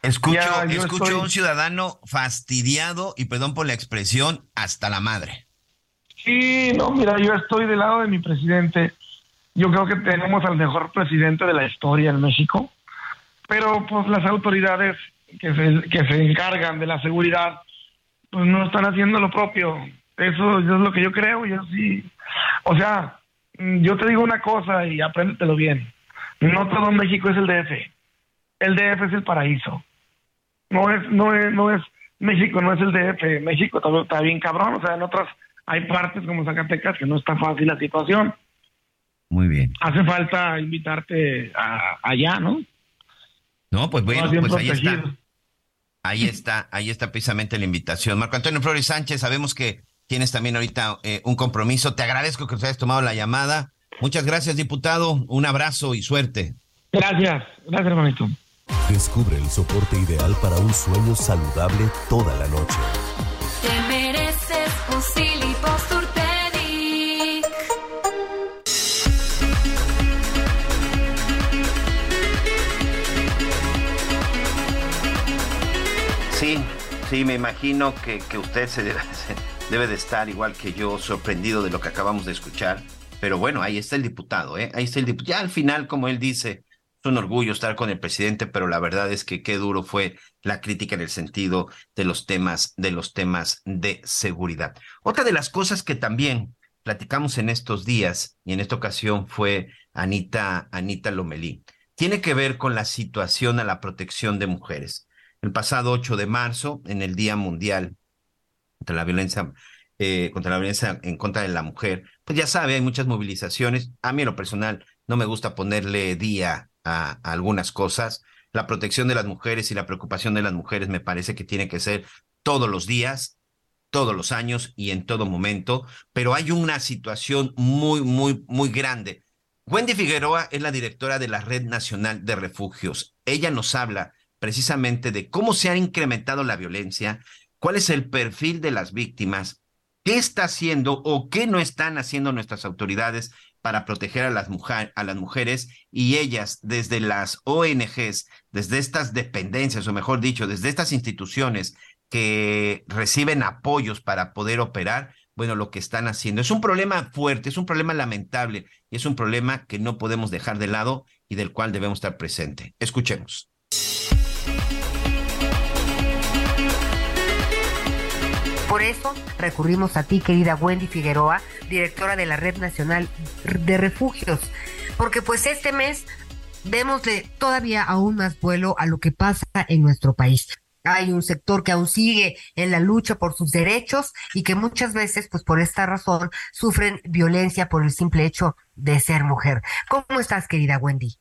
Escucho, escucho a un ciudadano fastidiado, y perdón por la expresión, hasta la madre. Sí, no, mira, yo estoy del lado de mi presidente. Yo creo que tenemos al mejor presidente de la historia en México, pero pues las autoridades que se, que se encargan de la seguridad, pues no están haciendo lo propio. Eso, es lo que yo creo, yo sí. O sea, yo te digo una cosa y apréndetelo bien. No todo México es el DF. El DF es el paraíso. No es, no es, no es, México no es el DF. México está, está bien cabrón. O sea, en otras hay partes como Zacatecas que no está fácil la situación. Muy bien. Hace falta invitarte a, allá, ¿no? No, pues bueno, pues ahí está. Ahí está, ahí está precisamente la invitación. Marco Antonio Flores Sánchez, sabemos que tienes también ahorita eh, un compromiso. Te agradezco que te hayas tomado la llamada. Muchas gracias, diputado. Un abrazo y suerte. Gracias, gracias, hermanito. Descubre el soporte ideal para un sueño saludable toda la noche. Te mereces un sí, me imagino que, usted se debe, debe, de estar igual que yo, sorprendido de lo que acabamos de escuchar. Pero bueno, ahí está el diputado, ¿eh? Ahí está el diputado. Ya al final, como él dice, es un orgullo estar con el presidente, pero la verdad es que qué duro fue la crítica en el sentido de los temas, de los temas de seguridad. Otra de las cosas que también platicamos en estos días, y en esta ocasión fue Anita, Anita Lomelí, tiene que ver con la situación a la protección de mujeres el pasado 8 de marzo, en el Día Mundial contra la Violencia, eh, contra la violencia en contra de la mujer, pues ya sabe, hay muchas movilizaciones. A mí en lo personal no me gusta ponerle día a, a algunas cosas. La protección de las mujeres y la preocupación de las mujeres me parece que tiene que ser todos los días, todos los años y en todo momento, pero hay una situación muy, muy, muy grande. Wendy Figueroa es la directora de la Red Nacional de Refugios. Ella nos habla precisamente de cómo se ha incrementado la violencia, cuál es el perfil de las víctimas, qué está haciendo o qué no están haciendo nuestras autoridades para proteger a las, a las mujeres y ellas desde las ONGs, desde estas dependencias, o mejor dicho, desde estas instituciones que reciben apoyos para poder operar, bueno, lo que están haciendo. Es un problema fuerte, es un problema lamentable y es un problema que no podemos dejar de lado y del cual debemos estar presente. Escuchemos. Por eso recurrimos a ti, querida Wendy Figueroa, directora de la Red Nacional de Refugios, porque pues este mes démosle todavía aún más vuelo a lo que pasa en nuestro país. Hay un sector que aún sigue en la lucha por sus derechos y que muchas veces, pues por esta razón, sufren violencia por el simple hecho de ser mujer. ¿Cómo estás, querida Wendy?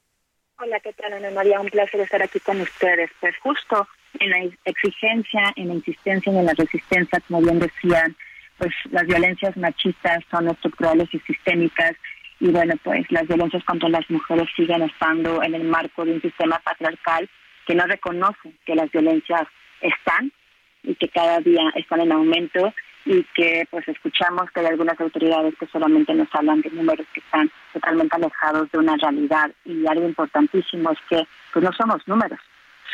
Hola, ¿qué tal, Ana María? Un placer estar aquí con ustedes. Pues justo en la exigencia, en la insistencia y en la resistencia, como bien decían, pues las violencias machistas son estructurales y sistémicas y bueno, pues las violencias contra las mujeres siguen estando en el marco de un sistema patriarcal que no reconoce que las violencias están y que cada día están en aumento y que pues escuchamos que hay algunas autoridades que solamente nos hablan de números que están totalmente alejados de una realidad y algo importantísimo es que pues no somos números,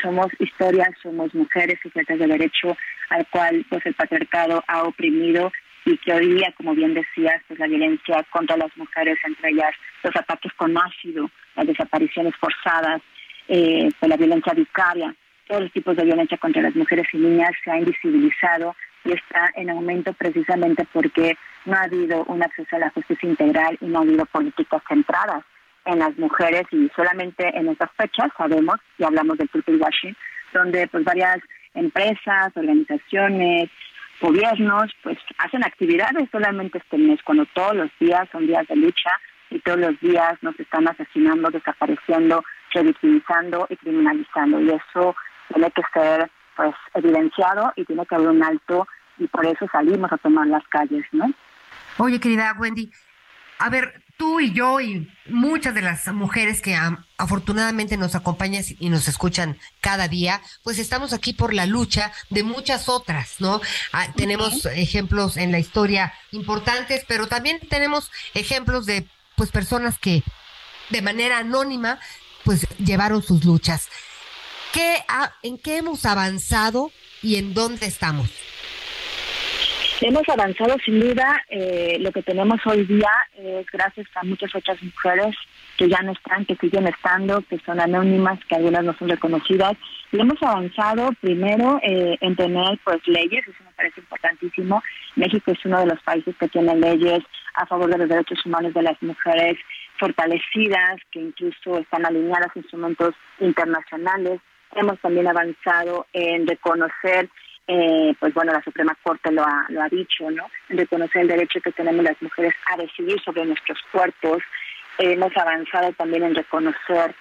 somos historias, somos mujeres sujetas de derecho al cual pues el patriarcado ha oprimido y que hoy día, como bien decías, pues la violencia contra las mujeres, entre ellas los ataques con ácido, las desapariciones forzadas, eh, pues la violencia vicaria, todos los tipos de violencia contra las mujeres y niñas se ha invisibilizado y está en aumento precisamente porque no ha habido un acceso a la justicia integral y no ha habido políticas centradas en las mujeres y solamente en estas fechas sabemos y hablamos del purple washing donde pues varias empresas, organizaciones, gobiernos pues hacen actividades solamente este mes cuando todos los días son días de lucha y todos los días nos están asesinando, desapareciendo, revictimizando y criminalizando. Y eso tiene que ser pues evidenciado y tiene que haber un alto y por eso salimos a tomar las calles, ¿no? Oye, querida Wendy, a ver, tú y yo y muchas de las mujeres que afortunadamente nos acompañan y nos escuchan cada día, pues estamos aquí por la lucha de muchas otras, ¿no? Ah, tenemos ejemplos en la historia importantes, pero también tenemos ejemplos de pues personas que de manera anónima pues llevaron sus luchas. ¿Qué ¿En qué hemos avanzado y en dónde estamos? Hemos avanzado sin duda. Eh, lo que tenemos hoy día es gracias a muchas otras mujeres que ya no están, que siguen estando, que son anónimas, que algunas no son reconocidas. Y hemos avanzado primero eh, en tener pues leyes, eso me parece importantísimo. México es uno de los países que tiene leyes a favor de los derechos humanos de las mujeres fortalecidas, que incluso están alineadas a instrumentos internacionales. Hemos también avanzado en reconocer eh, pues bueno, la Suprema Corte lo ha, lo ha dicho, ¿no? Reconocer el derecho que tenemos las mujeres a decidir sobre nuestros cuerpos. hemos avanzado también en reconocer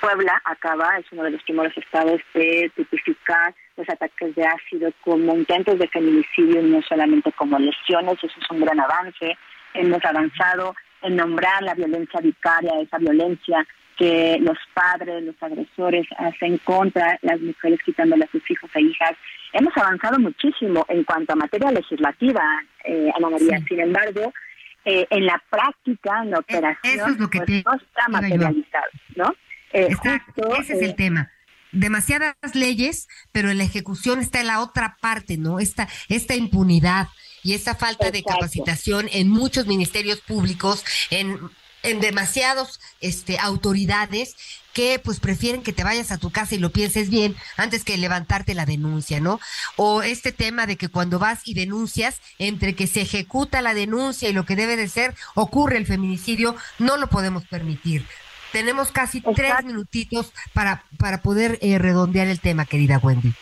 Puebla acaba, es uno de los primeros estados de tipificar los ataques de ácido como intentos de feminicidio y no solamente como lesiones, eso es un gran avance. Hemos avanzado en nombrar la violencia vicaria, esa violencia que los padres, los agresores hacen contra las mujeres quitándole a sus hijos e hijas. Hemos avanzado muchísimo en cuanto a materia legislativa, eh, Ana María. Sin embargo, eh, en la práctica, en la e-, operación, pues, no está materializado, ¿no? Eh, ese es el tema demasiadas leyes, pero en la ejecución está en la otra parte, ¿no? Esta, esta impunidad y esta falta de capacitación en muchos ministerios públicos, en en demasiados este, autoridades que pues prefieren que te vayas a tu casa y lo pienses bien antes que levantarte la denuncia, ¿no? O este tema de que cuando vas y denuncias, entre que se ejecuta la denuncia y lo que debe de ser, ocurre el feminicidio, no lo podemos permitir. Tenemos casi tres minutitos para, para poder eh, redondear el tema, querida Wendy.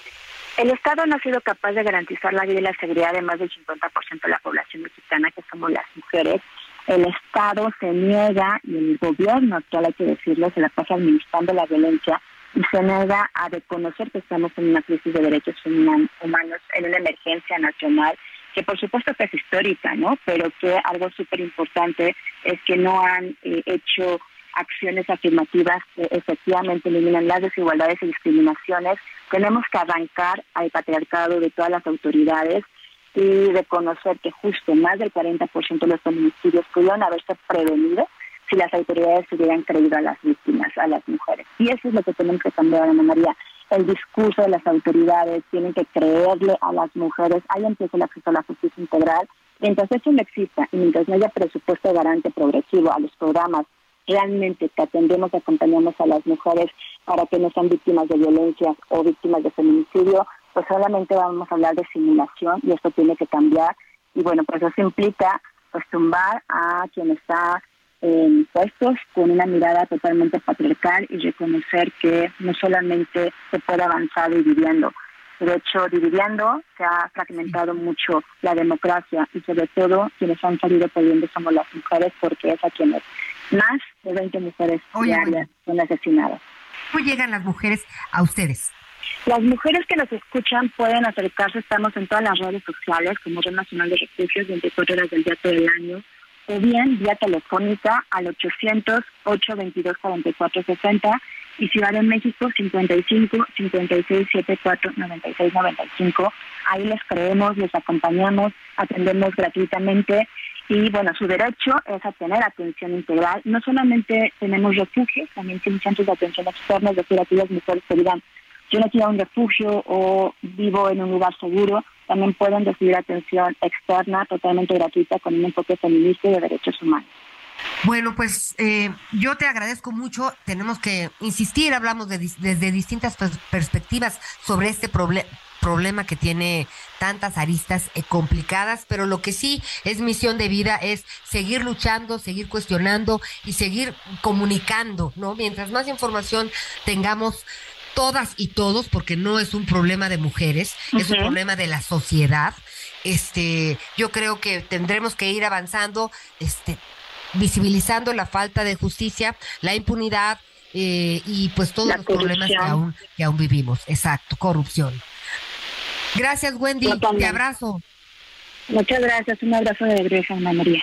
El Estado no ha sido capaz de garantizar la vida y la seguridad de más del 50% de la población mexicana, que somos las mujeres, el Estado se niega y el gobierno actual, hay que decirlo, se la pasa administrando la violencia y se niega a reconocer que estamos en una crisis de derechos humanos, en una emergencia nacional que por supuesto que es histórica, ¿no? Pero que algo súper importante es que no han eh, hecho acciones afirmativas que efectivamente eliminan las desigualdades y discriminaciones. Tenemos que arrancar al patriarcado de todas las autoridades y reconocer que justo más del 40% de los feminicidios pudieron haberse prevenido si las autoridades hubieran creído a las víctimas, a las mujeres. Y eso es lo que tenemos que cambiar, Ana María. El discurso de las autoridades tienen que creerle a las mujeres. Ahí empieza el acceso a la justicia integral. Mientras eso no exista y mientras no haya presupuesto garante progresivo a los programas realmente que atendemos y acompañamos a las mujeres para que no sean víctimas de violencia o víctimas de feminicidio, pues solamente vamos a hablar de simulación y esto tiene que cambiar. Y bueno, pues eso implica pues tumbar a quien está en puestos con una mirada totalmente patriarcal y reconocer que no solamente se puede avanzar dividiendo. De hecho, dividiendo se ha fragmentado mucho la democracia y sobre todo quienes han salido perdiendo somos las mujeres porque es a quienes más de 20 mujeres diarias son asesinadas. ¿Cómo llegan las mujeres a ustedes? Las mujeres que nos escuchan pueden acercarse, estamos en todas las redes sociales como Red Nacional de Refugios, 24 horas del día todo el año, o bien vía telefónica al 800-822-4460 y Ciudad de México 55 56 74 96 95. Ahí les creemos, les acompañamos, atendemos gratuitamente y bueno, su derecho es a tener atención integral. No solamente tenemos refugios, también tenemos centros de atención externa, es decir, aquellas mujeres que digan yo no quiero un refugio o vivo en un lugar seguro, también pueden recibir atención externa totalmente gratuita con un enfoque feminista y de derechos humanos. Bueno, pues eh, yo te agradezco mucho. Tenemos que insistir, hablamos desde distintas perspectivas sobre este problema que tiene tantas aristas eh, complicadas, pero lo que sí es misión de vida es seguir luchando, seguir cuestionando y seguir comunicando, ¿no? Mientras más información tengamos todas y todos, porque no es un problema de mujeres, es un problema de la sociedad. Este, yo creo que tendremos que ir avanzando, este, visibilizando la falta de justicia, la impunidad eh, y pues todos los problemas que aún, que aún vivimos. Exacto, corrupción. Gracias, Wendy. Te abrazo. Muchas gracias. Un abrazo de regreso, Ana María.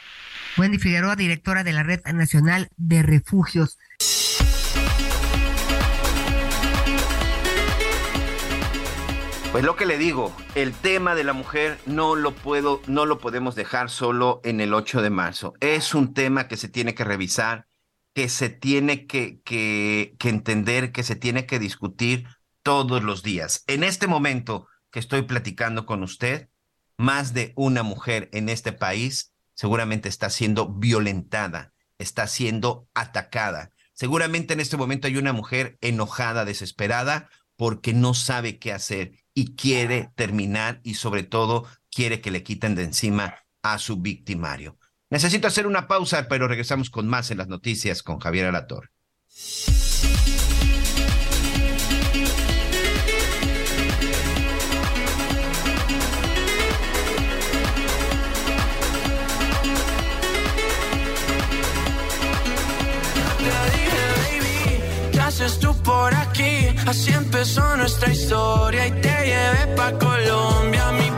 Wendy Figueroa, directora de la Red Nacional de Refugios. Pues lo que le digo, el tema de la mujer no lo puedo, no lo podemos dejar solo en el 8 de marzo. Es un tema que se tiene que revisar, que se tiene que, que, que entender, que se tiene que discutir todos los días. En este momento que estoy platicando con usted, más de una mujer en este país seguramente está siendo violentada, está siendo atacada. Seguramente en este momento hay una mujer enojada, desesperada, porque no sabe qué hacer y quiere terminar y sobre todo quiere que le quiten de encima a su victimario. Necesito hacer una pausa, pero regresamos con más en las noticias con Javier Alator. Tú por aquí? Así empezó nuestra historia y te llevé pa' Colombia, mi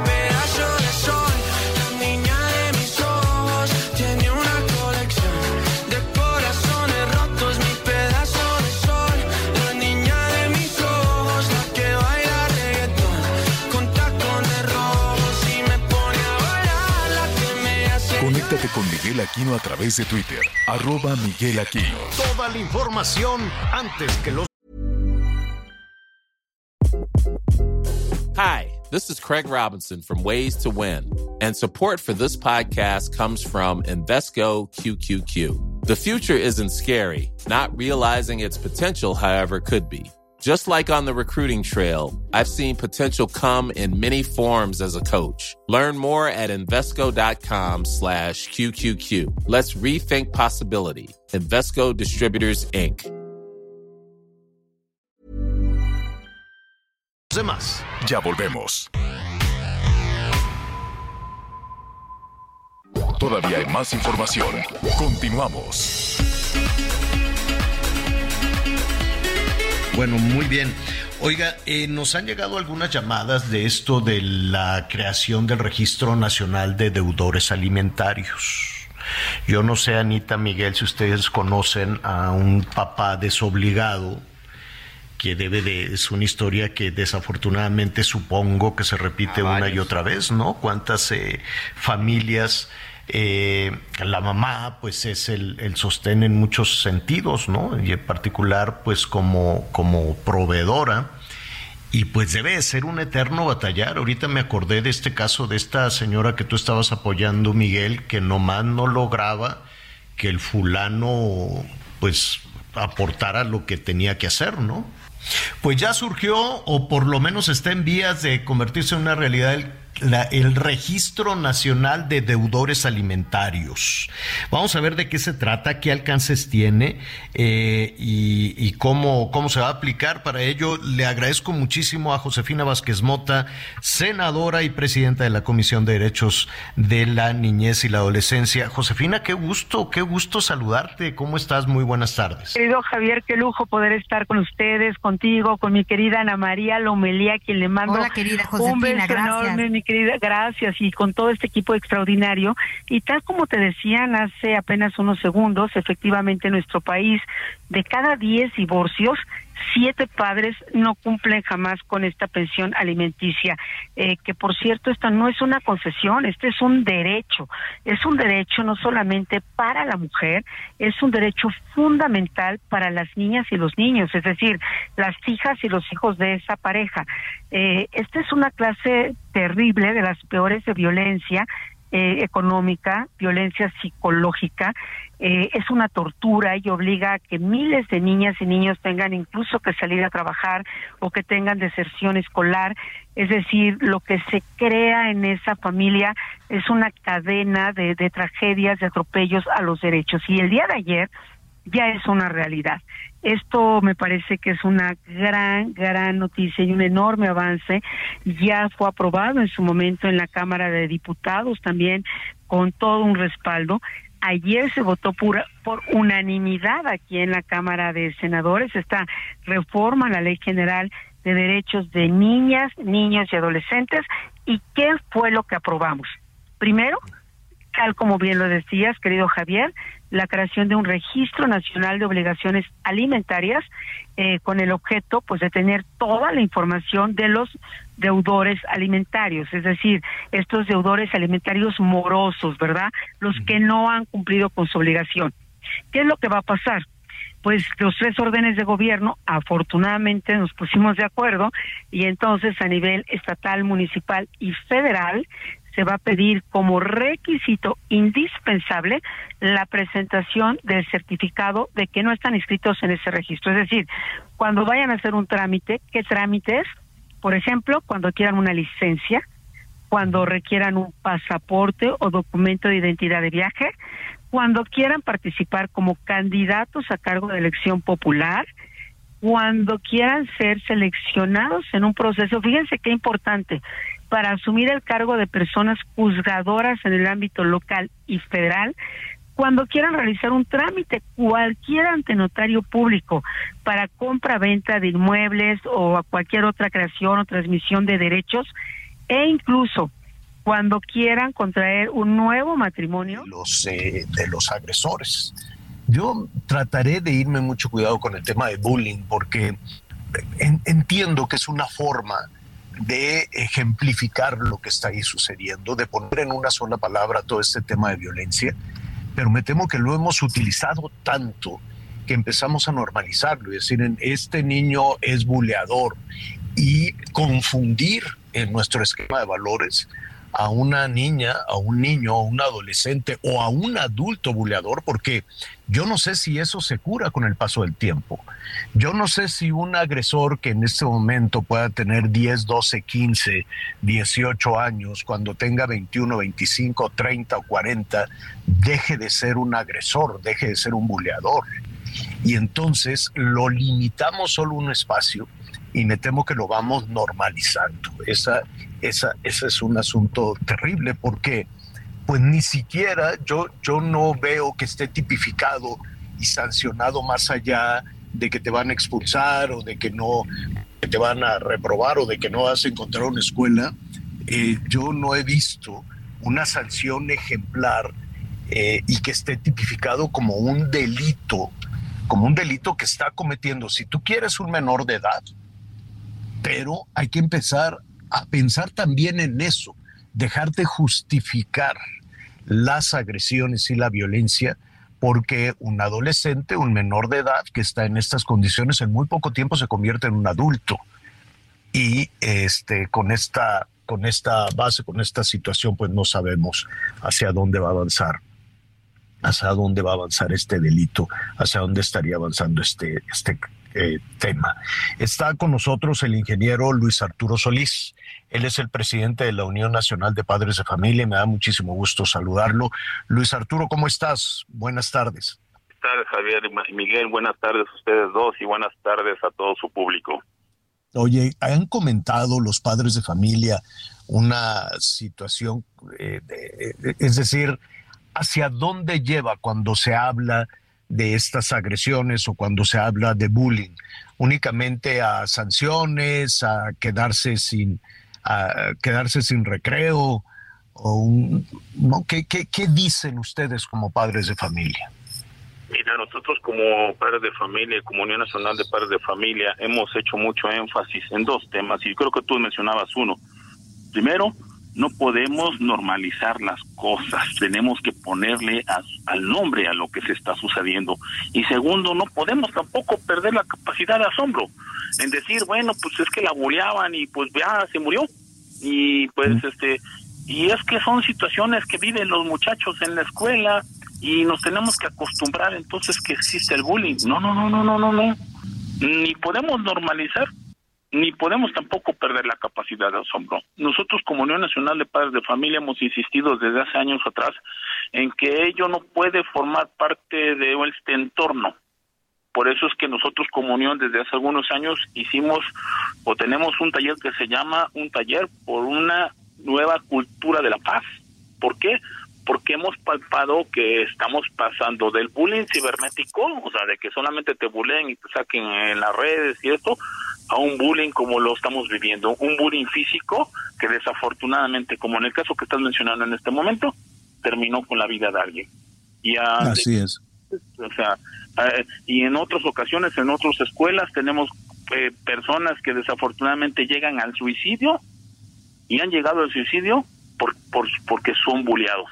hace. Conéctate con Miguel Aquino a través de Twitter, arroba Miguel Aquino. Toda la información antes que los... Hi, this is Craig Robinson from Ways to Win, and support for this podcast comes from Invesco QQQ. The future isn't scary, not realizing its potential, however, could be. Just like on the recruiting trail, I've seen potential come in many forms as a coach. Learn more at Invesco.com slash QQQ. Let's rethink possibility. Invesco Distributors, Inc. demás. Ya volvemos. Todavía hay más información. Continuamos. Bueno, muy bien. Oiga, eh, nos han llegado algunas llamadas de esto de la creación del Registro Nacional de Deudores Alimentarios. Yo no sé, Anita Miguel, si ustedes conocen a un papá desobligado que debe de, es una historia que desafortunadamente supongo que se repite A una y otra vez, ¿no? Cuántas eh, familias, eh, la mamá pues es el, el sostén en muchos sentidos, ¿no? Y en particular pues como, como proveedora. Y pues debe de ser un eterno batallar. Ahorita me acordé de este caso de esta señora que tú estabas apoyando, Miguel, que nomás no lograba que el fulano pues aportara lo que tenía que hacer, ¿no? Pues ya surgió, o por lo menos está en vías de convertirse en una realidad el, la- el Registro Nacional de Deudores Alimentarios. Vamos a ver de qué se trata, qué alcances tiene eh, y, y cómo, cómo se va a aplicar. Para ello, le agradezco muchísimo a Josefina Vázquez Mota, senadora y presidenta de la Comisión de Derechos de la Niñez y la Adolescencia. Josefina, qué gusto, qué gusto saludarte. ¿Cómo estás? Muy buenas tardes. Querido Javier, qué lujo poder estar con ustedes, contigo, con mi querida Ana María Lomelía, quien le mando Hola, querida un Josefina, beso gracias. enorme, mi querida, gracias, y con todo este equipo extraordinario. Y tal como te decían hace apenas unos segundos, efectivamente en nuestro país, de cada 10 divorcios, siete padres no cumplen jamás con esta pensión alimenticia, eh, que por cierto esta no es una concesión, este es un derecho, es un derecho no solamente para la mujer, es un derecho fundamental para las niñas y los niños, es decir, las hijas y los hijos de esa pareja. Eh, esta es una clase terrible de las peores de violencia eh, económica, violencia psicológica, eh, es una tortura y obliga a que miles de niñas y niños tengan incluso que salir a trabajar o que tengan deserción escolar. Es decir, lo que se crea en esa familia es una cadena de, de tragedias, de atropellos a los derechos. Y el día de ayer ya es una realidad. Esto me parece que es una gran, gran noticia y un enorme avance. Ya fue aprobado en su momento en la Cámara de Diputados también con todo un respaldo. Ayer se votó por, por unanimidad aquí en la Cámara de Senadores esta reforma a la Ley General de Derechos de Niñas, Niños y Adolescentes. ¿Y qué fue lo que aprobamos? Primero, tal como bien lo decías, querido Javier, la creación de un registro nacional de obligaciones alimentarias eh, con el objeto pues de tener toda la información de los deudores alimentarios, es decir, estos deudores alimentarios morosos, ¿verdad? Los que no han cumplido con su obligación. ¿Qué es lo que va a pasar? Pues los tres órdenes de gobierno, afortunadamente nos pusimos de acuerdo y entonces a nivel estatal, municipal y federal se va a pedir como requisito indispensable la presentación del certificado de que no están inscritos en ese registro. Es decir, cuando vayan a hacer un trámite, ¿qué trámite es? Por ejemplo, cuando quieran una licencia, cuando requieran un pasaporte o documento de identidad de viaje, cuando quieran participar como candidatos a cargo de elección popular, cuando quieran ser seleccionados en un proceso. Fíjense qué importante para asumir el cargo de personas juzgadoras en el ámbito local y federal cuando quieran realizar un trámite cualquier ante notario público para compra venta de inmuebles o a cualquier otra creación o transmisión de derechos e incluso cuando quieran contraer un nuevo matrimonio. Los eh, de los agresores. Yo trataré de irme mucho cuidado con el tema de bullying porque entiendo que es una forma de ejemplificar lo que está ahí sucediendo, de poner en una sola palabra todo este tema de violencia, pero me temo que lo hemos utilizado tanto que empezamos a normalizarlo, es decir, este niño es buleador y confundir en nuestro esquema de valores a una niña, a un niño, a un adolescente o a un adulto buleador, porque yo no sé si eso se cura con el paso del tiempo. Yo no sé si un agresor que en este momento pueda tener 10, 12, 15, 18 años, cuando tenga 21, 25, 30 o 40, deje de ser un agresor, deje de ser un buleador. Y entonces lo limitamos solo un espacio y me temo que lo vamos normalizando. Esa, esa, ese es un asunto terrible porque pues ni siquiera yo, yo no veo que esté tipificado y sancionado más allá de que te van a expulsar o de que no te van a reprobar o de que no vas a encontrar una escuela. Eh, yo no he visto una sanción ejemplar eh, y que esté tipificado como un delito, como un delito que está cometiendo. Si tú quieres un menor de edad, pero hay que empezar a pensar también en eso, dejar de justificar las agresiones y la violencia, porque un adolescente, un menor de edad que está en estas condiciones en muy poco tiempo se convierte en un adulto. Y este, con, esta, con esta base, con esta situación, pues no sabemos hacia dónde va a avanzar hacia dónde va a avanzar este delito, hacia dónde estaría avanzando este, este eh, tema. Está con nosotros el ingeniero Luis Arturo Solís. Él es el presidente de la Unión Nacional de Padres de Familia y me da muchísimo gusto saludarlo. Luis Arturo, ¿cómo estás? Buenas tardes. Buenas tardes, Javier y Miguel. Buenas tardes a ustedes dos y buenas tardes a todo su público. Oye, han comentado los padres de familia una situación, eh, es decir, hacia dónde lleva cuando se habla de estas agresiones o cuando se habla de bullying? ¿Únicamente a sanciones, a quedarse sin, a quedarse sin recreo? O ¿no? ¿Qué, qué, qué dicen ustedes como padres de familia? Mira, nosotros como padres de familia, como Unión Nacional de Padres de Familia, hemos hecho mucho énfasis en dos temas y creo que tú mencionabas uno. Primero, no podemos normalizar las cosas, tenemos que ponerle al nombre a lo que se está sucediendo. Y segundo, no podemos tampoco perder la capacidad de asombro en decir, bueno, pues es que la boleaban y pues ya se murió. Y pues este, y es que son situaciones que viven los muchachos en la escuela y nos tenemos que acostumbrar entonces que existe el bullying. No, no, no, no, no, no, no. Ni podemos normalizar ni podemos tampoco perder la capacidad de asombro. Nosotros como Unión Nacional de Padres de Familia hemos insistido desde hace años atrás en que ello no puede formar parte de este entorno. Por eso es que nosotros como Unión desde hace algunos años hicimos o tenemos un taller que se llama un taller por una nueva cultura de la paz. ¿Por qué? Porque hemos palpado que estamos pasando del bullying cibernético, o sea, de que solamente te bulleen y te saquen en las redes y esto, a un bullying como lo estamos viviendo, un bullying físico que desafortunadamente, como en el caso que estás mencionando en este momento, terminó con la vida de alguien. Y Así es. O sea, y en otras ocasiones, en otras escuelas, tenemos eh, personas que desafortunadamente llegan al suicidio y han llegado al suicidio por, por, porque son bulleados.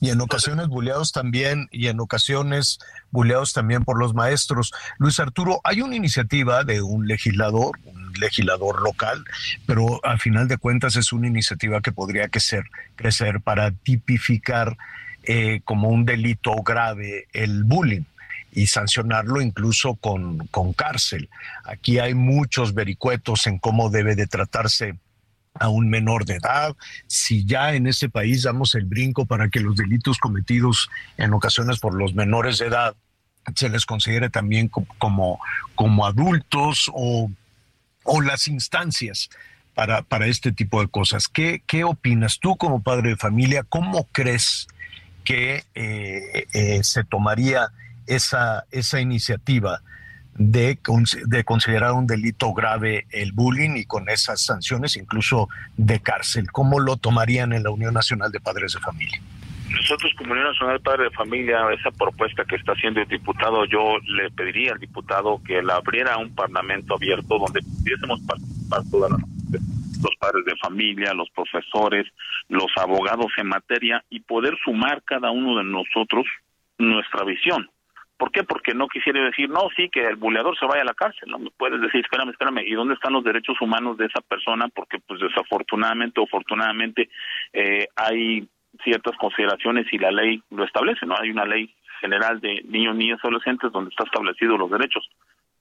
Y en ocasiones bulleados también, y en ocasiones bulleados también por los maestros. Luis Arturo, hay una iniciativa de un legislador, un legislador local, pero al final de cuentas es una iniciativa que podría crecer, crecer para tipificar eh, como un delito grave el bullying y sancionarlo incluso con, con cárcel. Aquí hay muchos vericuetos en cómo debe de tratarse a un menor de edad, si ya en este país damos el brinco para que los delitos cometidos en ocasiones por los menores de edad se les considere también como, como adultos o, o las instancias para, para, este tipo de cosas. ¿Qué, ¿Qué opinas tú como padre de familia? ¿Cómo crees que eh, eh, se tomaría esa, esa iniciativa? De, de considerar un delito grave el bullying y con esas sanciones incluso de cárcel. ¿Cómo lo tomarían en la Unión Nacional de Padres de Familia? Nosotros como Unión Nacional de Padres de Familia, esa propuesta que está haciendo el diputado, yo le pediría al diputado que la abriera un parlamento abierto donde pudiésemos participar todas los padres de familia, los profesores, los abogados en materia y poder sumar cada uno de nosotros nuestra visión ¿Por qué? Porque no quisiera decir, no, sí, que el buleador se vaya a la cárcel. No puedes decir, espérame, espérame, ¿y dónde están los derechos humanos de esa persona? Porque, pues, desafortunadamente o afortunadamente, eh, hay ciertas consideraciones y la ley lo establece, ¿no? Hay una ley general de niños, niñas, adolescentes donde está establecido los derechos.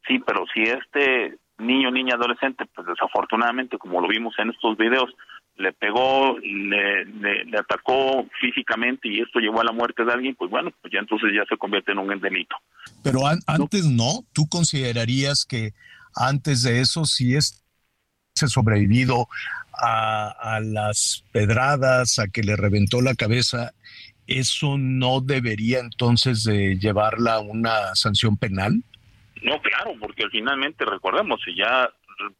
Sí, pero si este niño, niña, adolescente, pues desafortunadamente, como lo vimos en estos videos, le pegó, le, le, atacó físicamente y esto llevó a la muerte de alguien, pues bueno, pues ya entonces ya se convierte en un delito. Pero antes no, ¿tú considerarías que antes de eso si es se sobrevivido a, a las pedradas, a que le reventó la cabeza, eso no debería entonces de llevarla a una sanción penal? No, claro, porque finalmente recordemos, si ya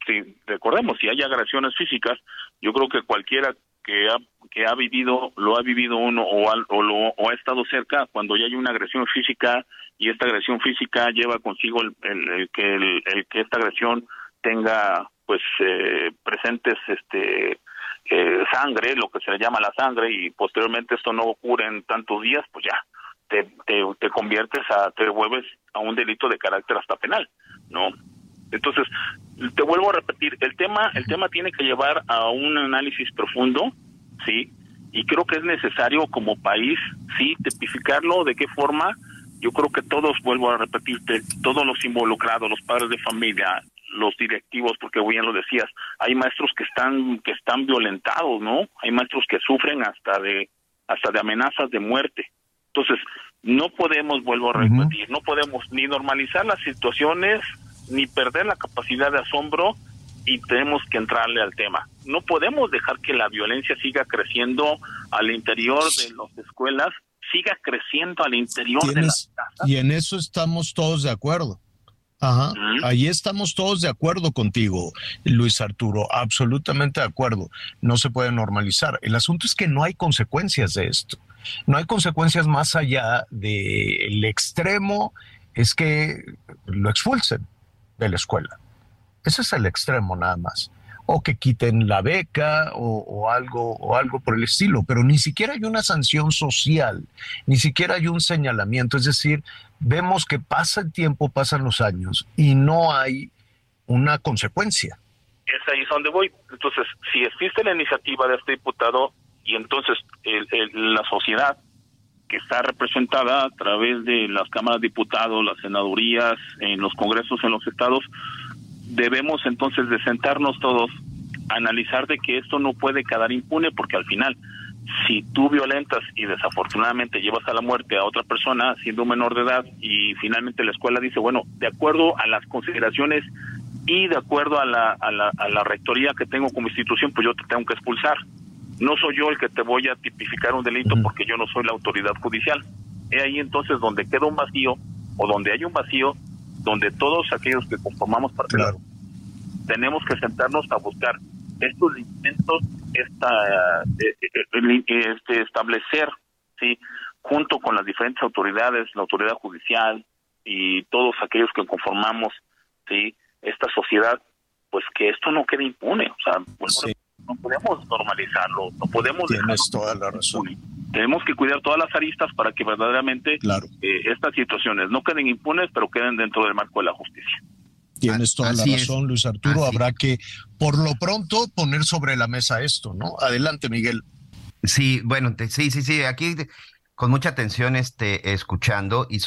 si recordemos, si hay agresiones físicas, yo creo que cualquiera que ha, que ha vivido, lo ha vivido uno o, o, lo, o ha estado cerca, cuando ya hay una agresión física y esta agresión física lleva consigo el, que, el, que esta agresión tenga pues eh, presentes este eh, sangre, lo que se le llama la sangre, y posteriormente esto no ocurre en tantos días, pues ya te, te, te conviertes a, te vuelves a un delito de carácter hasta penal, ¿no? Entonces, te vuelvo a repetir, el tema, el tema tiene que llevar a un análisis profundo, ¿sí? Y creo que es necesario como país, sí, tipificarlo, de qué forma. Yo creo que todos, vuelvo a repetirte, todos los involucrados, los padres de familia, los directivos, porque bien lo decías, hay maestros que están, que están violentados, ¿no? Hay maestros que sufren hasta de, hasta de amenazas de muerte. Entonces, no podemos, vuelvo a repetir, no podemos ni normalizar las situaciones ni perder la capacidad de asombro y tenemos que entrarle al tema. No podemos dejar que la violencia siga creciendo al interior de las escuelas, siga creciendo al interior de las casas. Y en eso estamos todos de acuerdo. Ajá. Ahí estamos todos de acuerdo contigo, Luis Arturo, absolutamente de acuerdo. No se puede normalizar. El asunto es que no hay consecuencias de esto. No hay consecuencias más allá del extremo, es que lo expulsen de la escuela. Ese es el extremo nada más. O que quiten la beca o, algo, o algo por el estilo, pero ni siquiera hay una sanción social, ni siquiera hay un señalamiento. Es decir, vemos que pasa el tiempo, pasan los años y no hay una consecuencia. Es ahí donde voy. Entonces, si existe la iniciativa de este diputado y entonces la sociedad que está representada a través de las cámaras de diputados, las senadurías, en los congresos en los estados, debemos entonces de sentarnos todos, analizar de que esto no puede quedar impune porque al final si tú violentas y desafortunadamente llevas a la muerte a otra persona siendo menor de edad y finalmente la escuela dice, bueno, de acuerdo a las consideraciones y de acuerdo a la, a la, a la rectoría que tengo como institución, pues yo te tengo que expulsar no soy yo el que te voy a tipificar un delito porque yo no soy la autoridad judicial. Es ahí entonces donde queda un vacío o donde hay un vacío donde todos aquellos que conformamos parte de tenemos que sentarnos a buscar estos lineamientos, esta, eh, eh, este, establecer, sí, junto con las diferentes autoridades, la autoridad judicial y todos aquellos que conformamos, sí, esta sociedad, pues que esto no quede impune, o sea, pues, no podemos normalizarlo, no podemos. Tienes toda la razón. Tenemos que cuidar todas las aristas para que verdaderamente estas situaciones no queden impunes, pero queden dentro del marco de la justicia. Tienes toda la razón, Luis Arturo. Habrá que, por lo pronto, poner sobre la mesa esto, ¿no? Adelante, Miguel. Sí, bueno, sí, sí, sí. Aquí con mucha atención este, escuchando y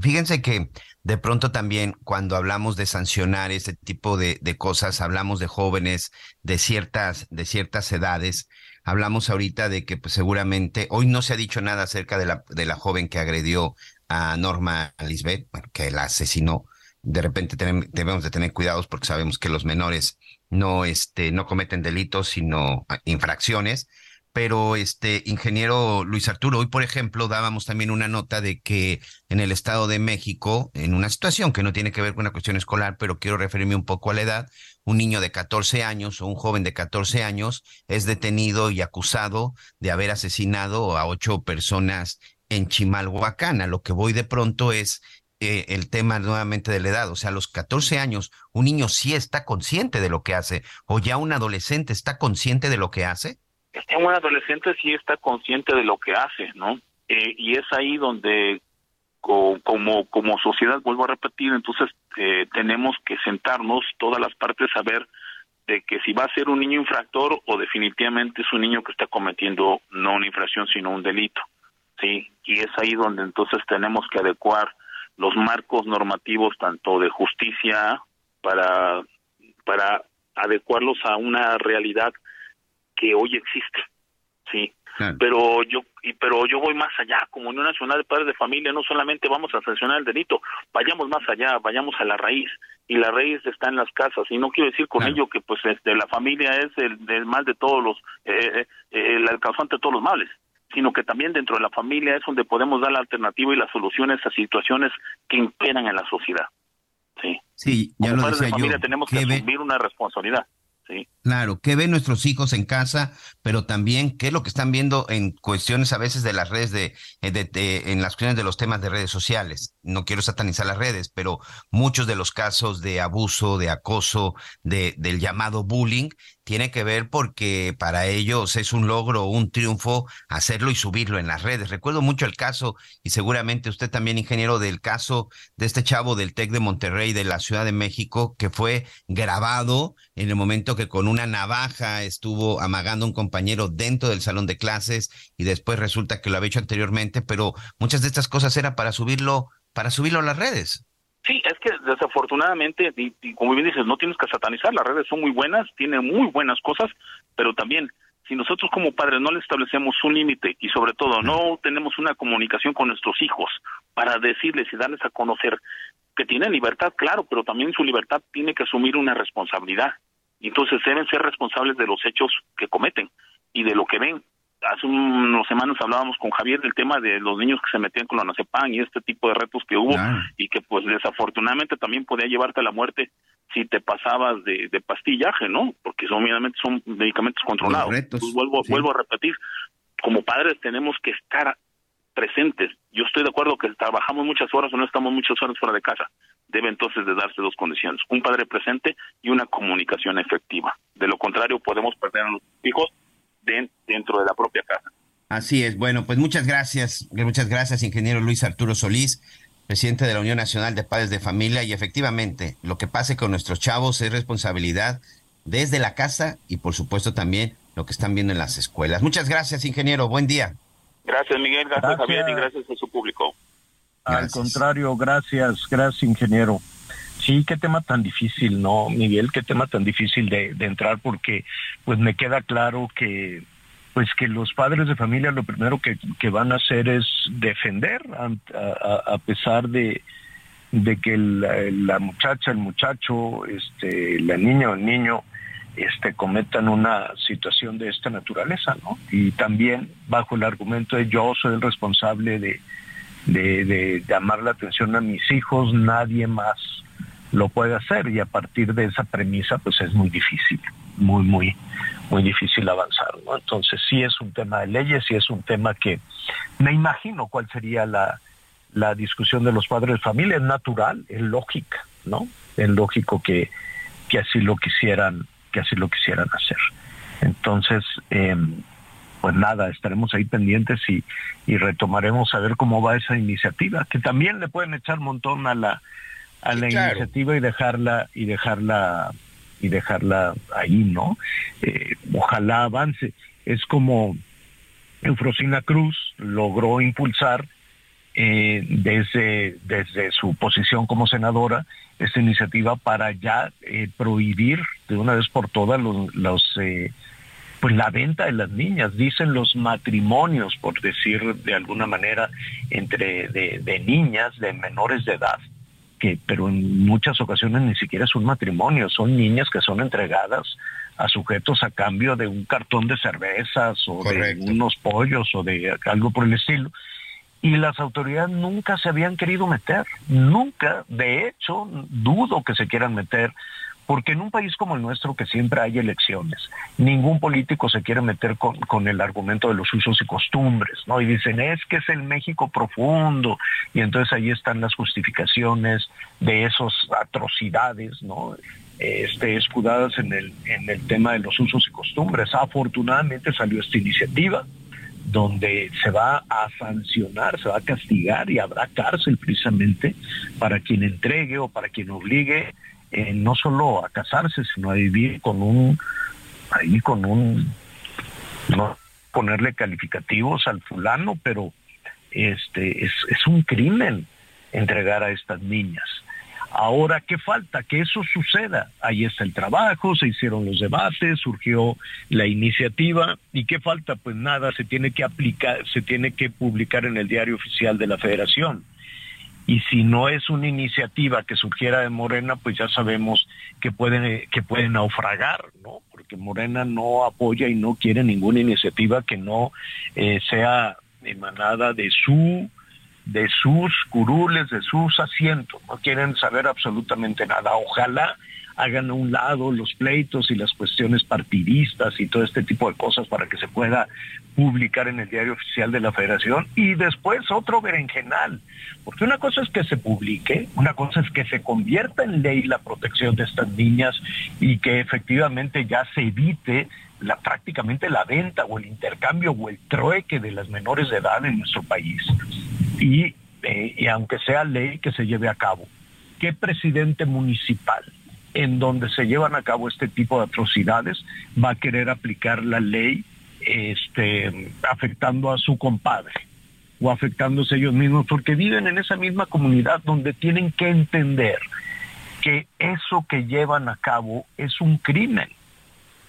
fíjense que de pronto también cuando hablamos de sancionar este tipo de, cosas, hablamos de jóvenes de ciertas, de ciertas edades. Hablamos ahorita de que pues, seguramente hoy no se ha dicho nada acerca de la, de la joven que agredió a Norma Lisbeth, que la asesinó de repente debemos de tener cuidados porque sabemos que los menores no, este, no cometen delitos, sino ah, infracciones. Pero, este, ingeniero Luis Arturo, hoy, por ejemplo, dábamos también una nota de que en el Estado de México, en una situación que no tiene que ver con una cuestión escolar, pero quiero referirme un poco a la edad, un niño de 14 años o un joven de 14 años es detenido y acusado de haber asesinado a ocho personas en Chimalhuacán. A lo que voy de pronto es eh, el tema nuevamente de la edad. O sea, a los 14 años, un niño sí está consciente de lo que hace, o ya un adolescente está consciente de lo que hace. Un adolescente sí está consciente de lo que hace, ¿no? Eh, y es ahí donde, como, como sociedad, vuelvo a repetir, entonces eh, tenemos que sentarnos todas las partes a ver de que si va a ser un niño infractor o definitivamente es un niño que está cometiendo no una infracción sino un delito, sí, y es ahí donde entonces tenemos que adecuar los marcos normativos tanto de justicia para para adecuarlos a una realidad que hoy existe sí pero yo y pero yo voy más allá como Unión Nacional de Padres de Familia no solamente vamos a sancionar el delito vayamos más allá vayamos a la raíz y la raíz está en las casas y no quiero decir con ello que pues este, la familia es el, el mal de todos los eh, eh, el causante de todos los males sino que también dentro de la familia es donde podemos dar la alternativa y las soluciones a situaciones que imperan en la sociedad. Sí, sí ya Como lo decía de familia yo. tenemos que asumir una responsabilidad. Claro, ¿qué ven nuestros hijos en casa? Pero también, ¿qué es lo que están viendo en cuestiones a veces de las redes, de, de, en las cuestiones de los temas de redes sociales? No quiero satanizar las redes, pero muchos de los casos de abuso, de acoso, de, del llamado bullying, tiene que ver porque para ellos es un logro, un triunfo hacerlo y subirlo en las redes. Recuerdo mucho el caso, y seguramente usted también, ingeniero, del caso de este chavo del TEC de Monterrey, de la Ciudad de México, que fue grabado en el momento que con una navaja estuvo amagando a un compañero dentro del salón de clases y después resulta que lo había hecho anteriormente, pero muchas de estas cosas era para subirlo, para subirlo a las redes. Sí, es que desafortunadamente, y, como bien dices, no tienes que satanizar, las redes son muy buenas, tienen muy buenas cosas, pero también si nosotros como padres no le establecemos un límite y sobre todo no tenemos una comunicación con nuestros hijos para decirles y darles a conocer que tienen libertad, claro, pero también su libertad tiene que asumir una responsabilidad. Entonces deben ser responsables de los hechos que cometen y de lo que ven hace unas semanas hablábamos con Javier del tema de los niños que se metían con la nacepan y este tipo de retos que hubo y que pues desafortunadamente también podía llevarte a la muerte si te pasabas de, pastillaje, ¿no? Porque son, obviamente son medicamentos controlados. vuelvo, vuelvo a repetir, como padres tenemos que estar presentes. Yo estoy de acuerdo que trabajamos muchas horas o no estamos muchas horas fuera de casa. Debe entonces de darse dos condiciones, un padre presente y una comunicación efectiva. De lo contrario podemos perder a los hijos dentro de la propia casa. Así es. Bueno, pues muchas gracias. Muchas gracias, ingeniero Luis Arturo Solís, presidente de la Unión Nacional de Padres de Familia. Y efectivamente, lo que pase con nuestros chavos es responsabilidad desde la casa y, por supuesto, también lo que están viendo en las escuelas. Muchas gracias, ingeniero. Buen día. Gracias, Miguel. Gracias, Javier. Y gracias a su público. Al contrario, gracias, gracias, ingeniero. Sí, qué tema tan difícil, ¿no, Miguel? Qué tema tan difícil de, entrar porque pues me queda claro que pues que los padres de familia lo primero que, van a hacer es defender a, pesar de, que la, muchacha, el muchacho, este, la niña o el niño este, cometan una situación de esta naturaleza, ¿no? Y también bajo el argumento de yo soy el responsable de llamar la atención a mis hijos, nadie más lo puede hacer y a partir de esa premisa pues es muy difícil, muy, muy, muy difícil avanzar, ¿no? Entonces sí es un tema de leyes, sí es un tema que me imagino cuál sería la, la discusión de los padres de familia, es natural, es lógica, ¿no? Es lógico que, que así lo quisieran, que así lo quisieran hacer. Entonces, eh, pues nada, estaremos ahí pendientes y, y retomaremos a ver cómo va esa iniciativa, que también le pueden echar montón a la a la iniciativa y dejarla y dejarla y dejarla ahí, ¿no? Eh, ojalá avance. Es como Eufrosina Cruz logró impulsar eh, desde, desde su posición como senadora esta iniciativa para ya eh, prohibir de una vez por todas los, los pues la venta de las niñas, dicen los matrimonios, por decir de alguna manera, entre de, de niñas, de menores de edad, que, pero en muchas ocasiones ni siquiera es un matrimonio, son niñas que son entregadas a sujetos a cambio de un cartón de cervezas o de unos pollos o de algo por el estilo. Y las autoridades nunca se habían querido meter, nunca, de hecho, dudo que se quieran meter porque en un país como el nuestro, que siempre hay elecciones, ningún político se quiere meter con, el argumento de los usos y costumbres, ¿no? Y dicen, es que es el México profundo, y entonces ahí están las justificaciones de esas atrocidades, ¿no? Este, escudadas en el, en el tema de los usos y costumbres. Afortunadamente salió esta iniciativa donde se va a sancionar, se va a castigar y habrá cárcel precisamente para quien entregue o para quien obligue eh, no solo a casarse, sino a vivir con un, ahí con un, no ponerle calificativos al fulano, pero este es, es un crimen entregar a estas niñas. Ahora, ¿qué falta? Que eso suceda. Ahí está el trabajo, se hicieron los debates, surgió la iniciativa. ¿Y qué falta? Pues nada, se tiene que aplicar, se tiene que publicar en el diario oficial de la federación y si no es una iniciativa que surgiera de Morena, pues ya sabemos que pueden que pueden naufragar, ¿no? Porque Morena no apoya y no quiere ninguna iniciativa que no eh, sea emanada de su de sus curules, de sus asientos, no quieren saber absolutamente nada. Ojalá hagan a un lado los pleitos y las cuestiones partidistas y todo este tipo de cosas para que se pueda publicar en el diario oficial de la federación y después otro berenjenal, porque una cosa es que se publique, una cosa es que se convierta en ley la protección de estas niñas y que efectivamente ya se evite prácticamente la venta o el intercambio o el trueque de las menores de edad en nuestro país. Y, eh, y aunque sea ley que se lleve a cabo, ¿qué presidente municipal en donde se llevan a cabo este tipo de atrocidades va a querer aplicar la ley este, afectando a su compadre o afectándose ellos mismos, porque viven en esa misma comunidad donde tienen que entender que eso que llevan a cabo es un crimen.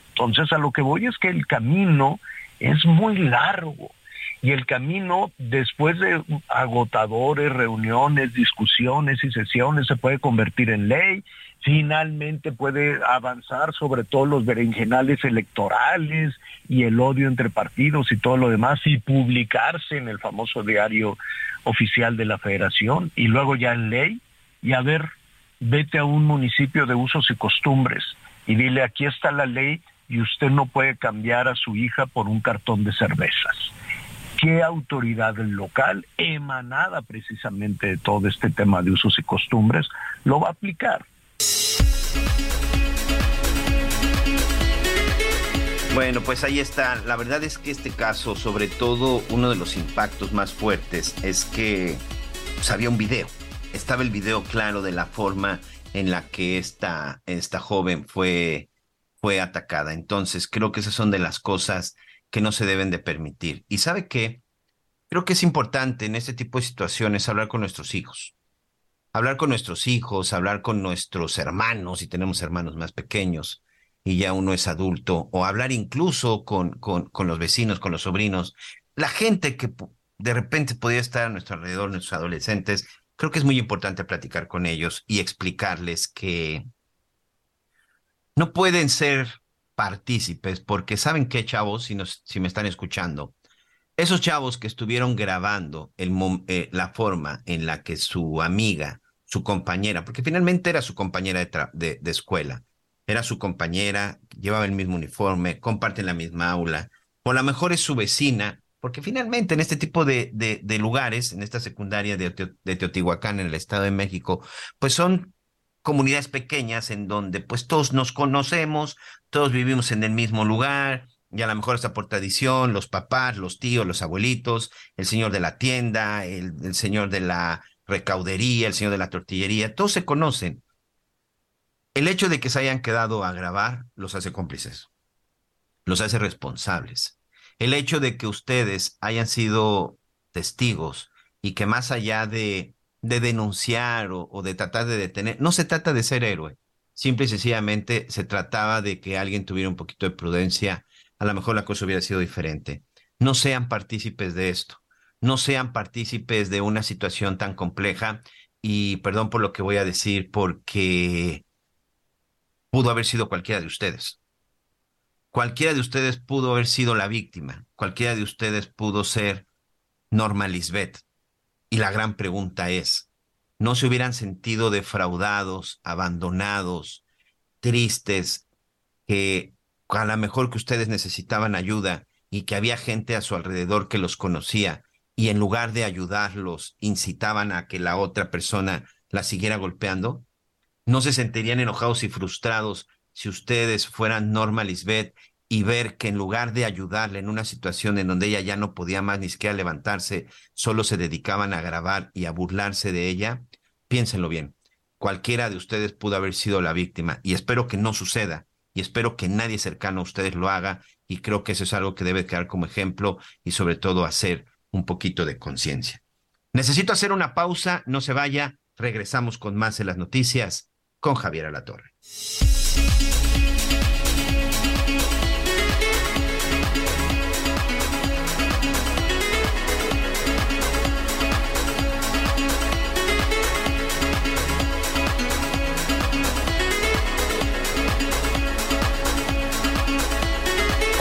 Entonces a lo que voy es que el camino es muy largo y el camino después de agotadores, reuniones, discusiones y sesiones se puede convertir en ley finalmente puede avanzar sobre todos los berenjenales electorales y el odio entre partidos y todo lo demás y publicarse en el famoso diario oficial de la federación y luego ya en ley y a ver, vete a un municipio de usos y costumbres y dile aquí está la ley y usted no puede cambiar a su hija por un cartón de cervezas. ¿Qué autoridad local, emanada precisamente de todo este tema de usos y costumbres, lo va a aplicar? Bueno, pues ahí está. La verdad es que este caso, sobre todo uno de los impactos más fuertes, es que pues, había un video. Estaba el video claro de la forma en la que esta, esta joven fue, fue atacada. Entonces, creo que esas son de las cosas que no se deben de permitir. Y sabe qué? Creo que es importante en este tipo de situaciones hablar con nuestros hijos hablar con nuestros hijos, hablar con nuestros hermanos, si tenemos hermanos más pequeños y ya uno es adulto, o hablar incluso con, con, los vecinos, con los sobrinos, la gente que de repente podría estar a nuestro alrededor, nuestros adolescentes, creo que es muy importante platicar con ellos y explicarles que no pueden ser partícipes, porque saben qué, chavos, si, nos, si me están escuchando, esos chavos que estuvieron grabando el, eh, la forma en la que su amiga, su compañera, porque finalmente era su compañera de, de, escuela, era su compañera, llevaba el mismo uniforme, comparten la misma aula, o a lo mejor es su vecina, porque finalmente en este tipo de, de lugares, en esta secundaria de, de Teotihuacán, en el Estado de México, pues son comunidades pequeñas en donde pues todos nos conocemos, todos vivimos en el mismo lugar, y a lo mejor está por tradición, los papás, los tíos, los abuelitos, el señor de la tienda, el señor de la recaudería, el señor de la tortillería, todos se conocen. El hecho de que se hayan quedado a grabar los hace cómplices, los hace responsables. El hecho de que ustedes hayan sido testigos y que más allá de de denunciar o, de tratar de detener. No se trata de ser héroe. Simple y sencillamente se trataba de que alguien tuviera un poquito de prudencia. A lo mejor la cosa hubiera sido diferente. No sean partícipes de esto. No sean partícipes de una situación tan compleja. Y perdón por lo que voy a decir, porque pudo haber sido cualquiera de ustedes. Cualquiera de ustedes pudo haber sido la víctima. Cualquiera de ustedes pudo ser Norma Lisbeth y la gran pregunta es, ¿no se hubieran sentido defraudados, abandonados, tristes, que a lo mejor que ustedes necesitaban ayuda y que había gente a su alrededor que los conocía y en lugar de ayudarlos incitaban a que la otra persona la siguiera golpeando? ¿No se sentirían enojados y frustrados si ustedes fueran Norma Lisbeth y ver que en lugar de ayudarle en una situación en donde ella ya no podía más ni siquiera levantarse, solo se dedicaban a grabar y a burlarse de ella, piénsenlo bien. Cualquiera de ustedes pudo haber sido la víctima y espero que no suceda y espero que nadie cercano a ustedes lo haga y creo que eso es algo que debe quedar como ejemplo y sobre todo hacer un poquito de conciencia. Necesito hacer una pausa, no se vaya, regresamos con más de las noticias con Javier Alatorre.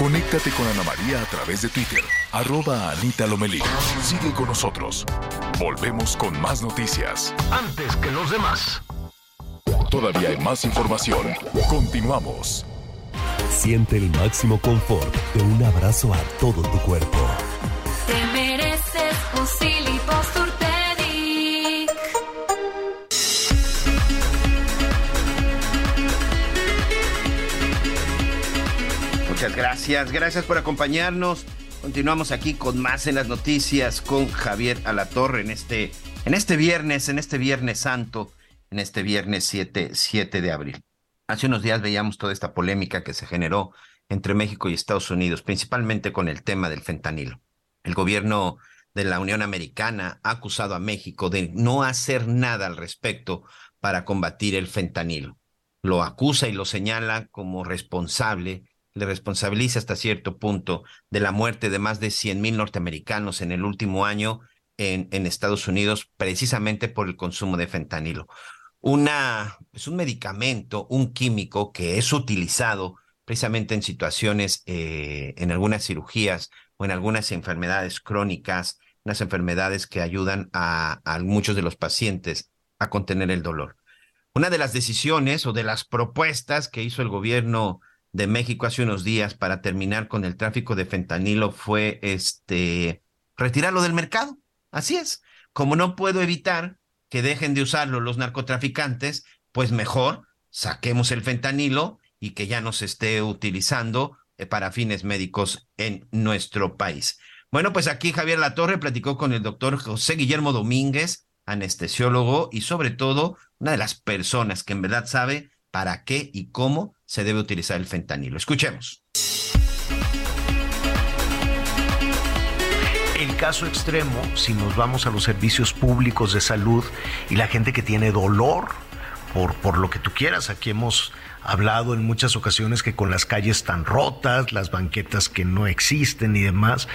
Conéctate con Ana María a través de Twitter, arroba Anita Lomelí. Sigue con nosotros. Volvemos con más noticias. Antes que los demás. Todavía hay más información. Continuamos. Siente el máximo confort de un abrazo a todo tu cuerpo. Te mereces un Muchas gracias, gracias por acompañarnos. Continuamos aquí con más en las noticias con Javier Alatorre en este, en este viernes, en este viernes santo, en este viernes 7, 7 de abril. Hace unos días veíamos toda esta polémica que se generó entre México y Estados Unidos, principalmente con el tema del fentanilo. El gobierno de la Unión Americana ha acusado a México de no hacer nada al respecto para combatir el fentanilo. Lo acusa y lo señala como responsable le responsabiliza hasta cierto punto de la muerte de más de 100 mil norteamericanos en el último año en, en, Estados Unidos precisamente por el consumo de fentanilo. Una, es un medicamento, un químico que es utilizado precisamente en situaciones, eh, en algunas cirugías o en algunas enfermedades crónicas, unas enfermedades que ayudan a, a muchos de los pacientes a contener el dolor. Una de las decisiones o de las propuestas que hizo el gobierno de México hace unos días para terminar con el tráfico de fentanilo fue este retirarlo del mercado. Así es. Como no puedo evitar que dejen de usarlo los narcotraficantes, pues mejor saquemos el fentanilo y que ya no se esté utilizando eh, para fines médicos en nuestro país. Bueno, pues aquí Javier Latorre platicó con el doctor José Guillermo Domínguez, anestesiólogo y sobre todo una de las personas que en verdad sabe para qué y cómo se debe utilizar el fentanilo. Escuchemos. El caso extremo, si nos vamos a los servicios públicos de salud y la gente que tiene dolor por, por lo que tú quieras, aquí hemos hablado en muchas ocasiones que con las calles tan rotas, las banquetas que no existen y demás,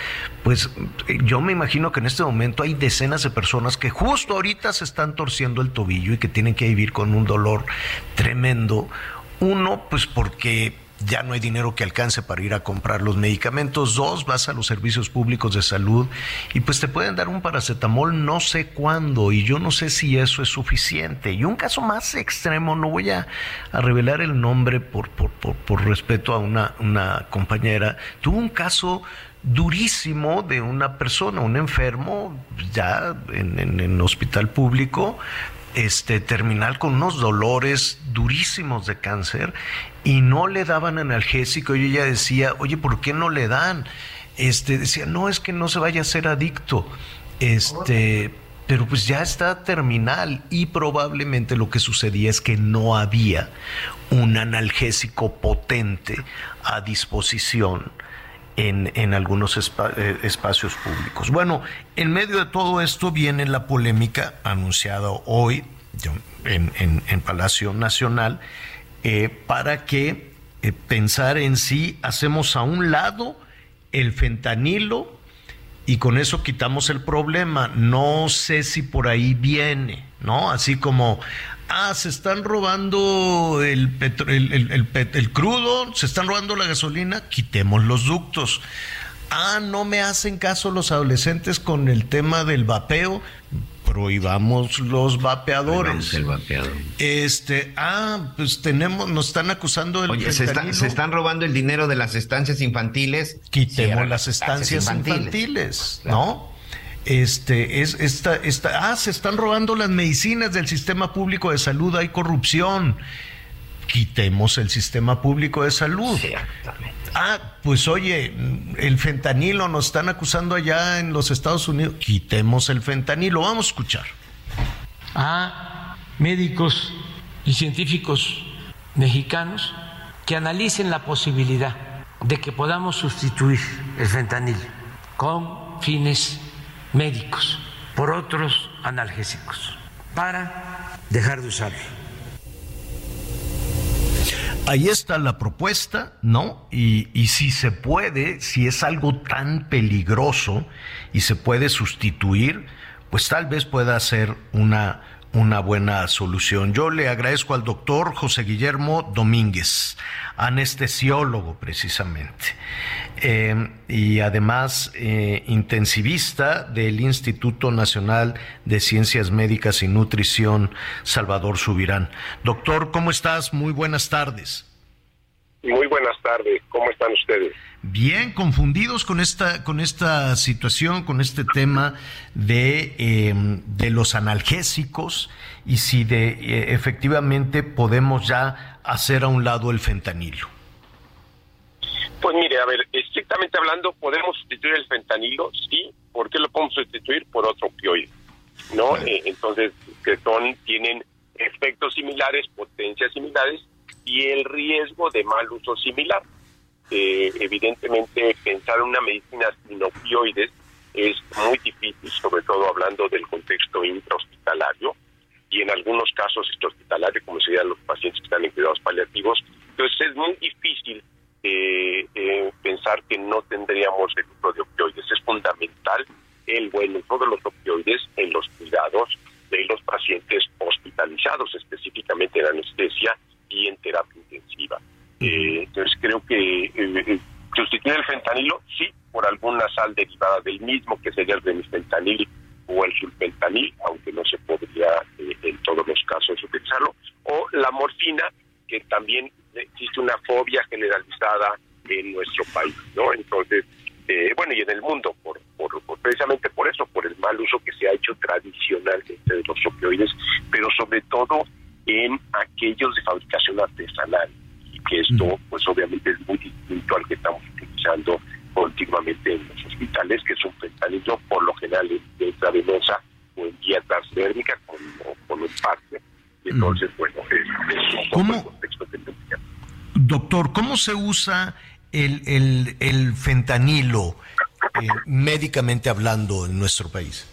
pues yo me imagino que en este momento hay decenas de personas que justo ahorita se están torciendo el tobillo y que tienen que vivir con un dolor tremendo. Uno, pues porque ya no hay dinero que alcance para ir a comprar los medicamentos. Dos, vas a los servicios públicos de salud y pues te pueden dar un paracetamol no sé cuándo y yo no sé si eso es suficiente. Y un caso más extremo, no voy a, revelar el nombre por, por, por, respeto a una, una compañera, tuvo un caso durísimo de una persona, un enfermo, ya en, en, en hospital público, este, terminal con unos dolores durísimos de cáncer y no le daban analgésico y ella decía, oye, ¿por qué no le dan? Este, decía, no, es que no se vaya a ser adicto. Este, pero pues ya está terminal y probablemente lo que sucedía es que no había un analgésico potente a disposición en, en algunos eh, espacios públicos. Bueno, en medio de todo esto viene la polémica anunciada hoy en, en, Palacio Nacional eh, para que eh, pensar en sí hacemos a un lado el fentanilo y con eso quitamos el problema. No sé si por ahí viene, ¿no? Así como, ah, se están robando el, el, el, crudo, se están robando la gasolina, quitemos los ductos. Ah, no me hacen caso los adolescentes con el tema del vapeo, prohibamos los vapeadores. el vapeador. Este, ah, pues tenemos, nos están acusando del Oye, se, están robando el dinero de las estancias infantiles. Quitemos las estancias infantiles, ¿no? Este, es esta, esta, ah, se están robando las medicinas del sistema público de salud, hay corrupción. Quitemos el sistema público de salud. Ah, pues oye, el fentanilo nos están acusando allá en los Estados Unidos. Quitemos el fentanilo. Vamos a escuchar. A médicos y científicos mexicanos que analicen la posibilidad de que podamos sustituir el fentanilo con fines médicos por otros analgésicos para dejar de usarlo. Ahí está la propuesta, ¿no? Y, y, si se puede, si es algo tan peligroso y se puede sustituir, pues tal vez pueda ser una, una buena solución. Yo le agradezco al doctor José Guillermo Domínguez, anestesiólogo precisamente, eh, y además eh, intensivista del Instituto Nacional de Ciencias Médicas y Nutrición, Salvador Subirán. Doctor, ¿cómo estás? Muy buenas tardes. Muy buenas tardes, ¿cómo están ustedes? Bien, confundidos con esta, con esta situación, con este tema de, em, de los analgésicos y si de eh, efectivamente podemos ya hacer a un lado el fentanilo. Pues mire, a ver, estrictamente hablando, ¿podemos sustituir el fentanilo? Sí, ¿por qué lo podemos sustituir? Por otro opioide, ¿no? Eh, entonces, que son, tienen efectos similares, potencias similares y el riesgo de mal uso similar. Eh, evidentemente pensar en una medicina sin opioides es muy difícil, sobre todo hablando del contexto intrahospitalario y en algunos casos extrahospitalario, como serían los pacientes que están en cuidados paliativos. Entonces es muy difícil eh, eh, pensar que no tendríamos el uso de opioides. Es fundamental el buen uso de los opioides en los cuidados de los pacientes hospitalizados, específicamente en anestesia y en terapia intensiva. Eh, entonces creo que eh, eh, sustituir el fentanilo, sí, por alguna sal derivada del mismo, que sería el remifentanil o el sulfentanil, aunque no se podría en todos los casos utilizarlo, o la morfina, que también existe una fobia generalizada en nuestro país, ¿no? Entonces, bueno, y en el mundo, por, por, precisamente por eso, por el mal uso que se ha hecho tradicionalmente de los opioides, pero sobre todo en aquellos de fabricación artesanal que esto pues obviamente es muy distinto al que estamos utilizando continuamente en los hospitales, que es un fentanilo por lo general de intravenosa o en vía transdérmica con, con un parte. entonces, bueno, es, un el contexto que Doctor, ¿cómo se usa el, el, el fentanilo eh, médicamente hablando en nuestro país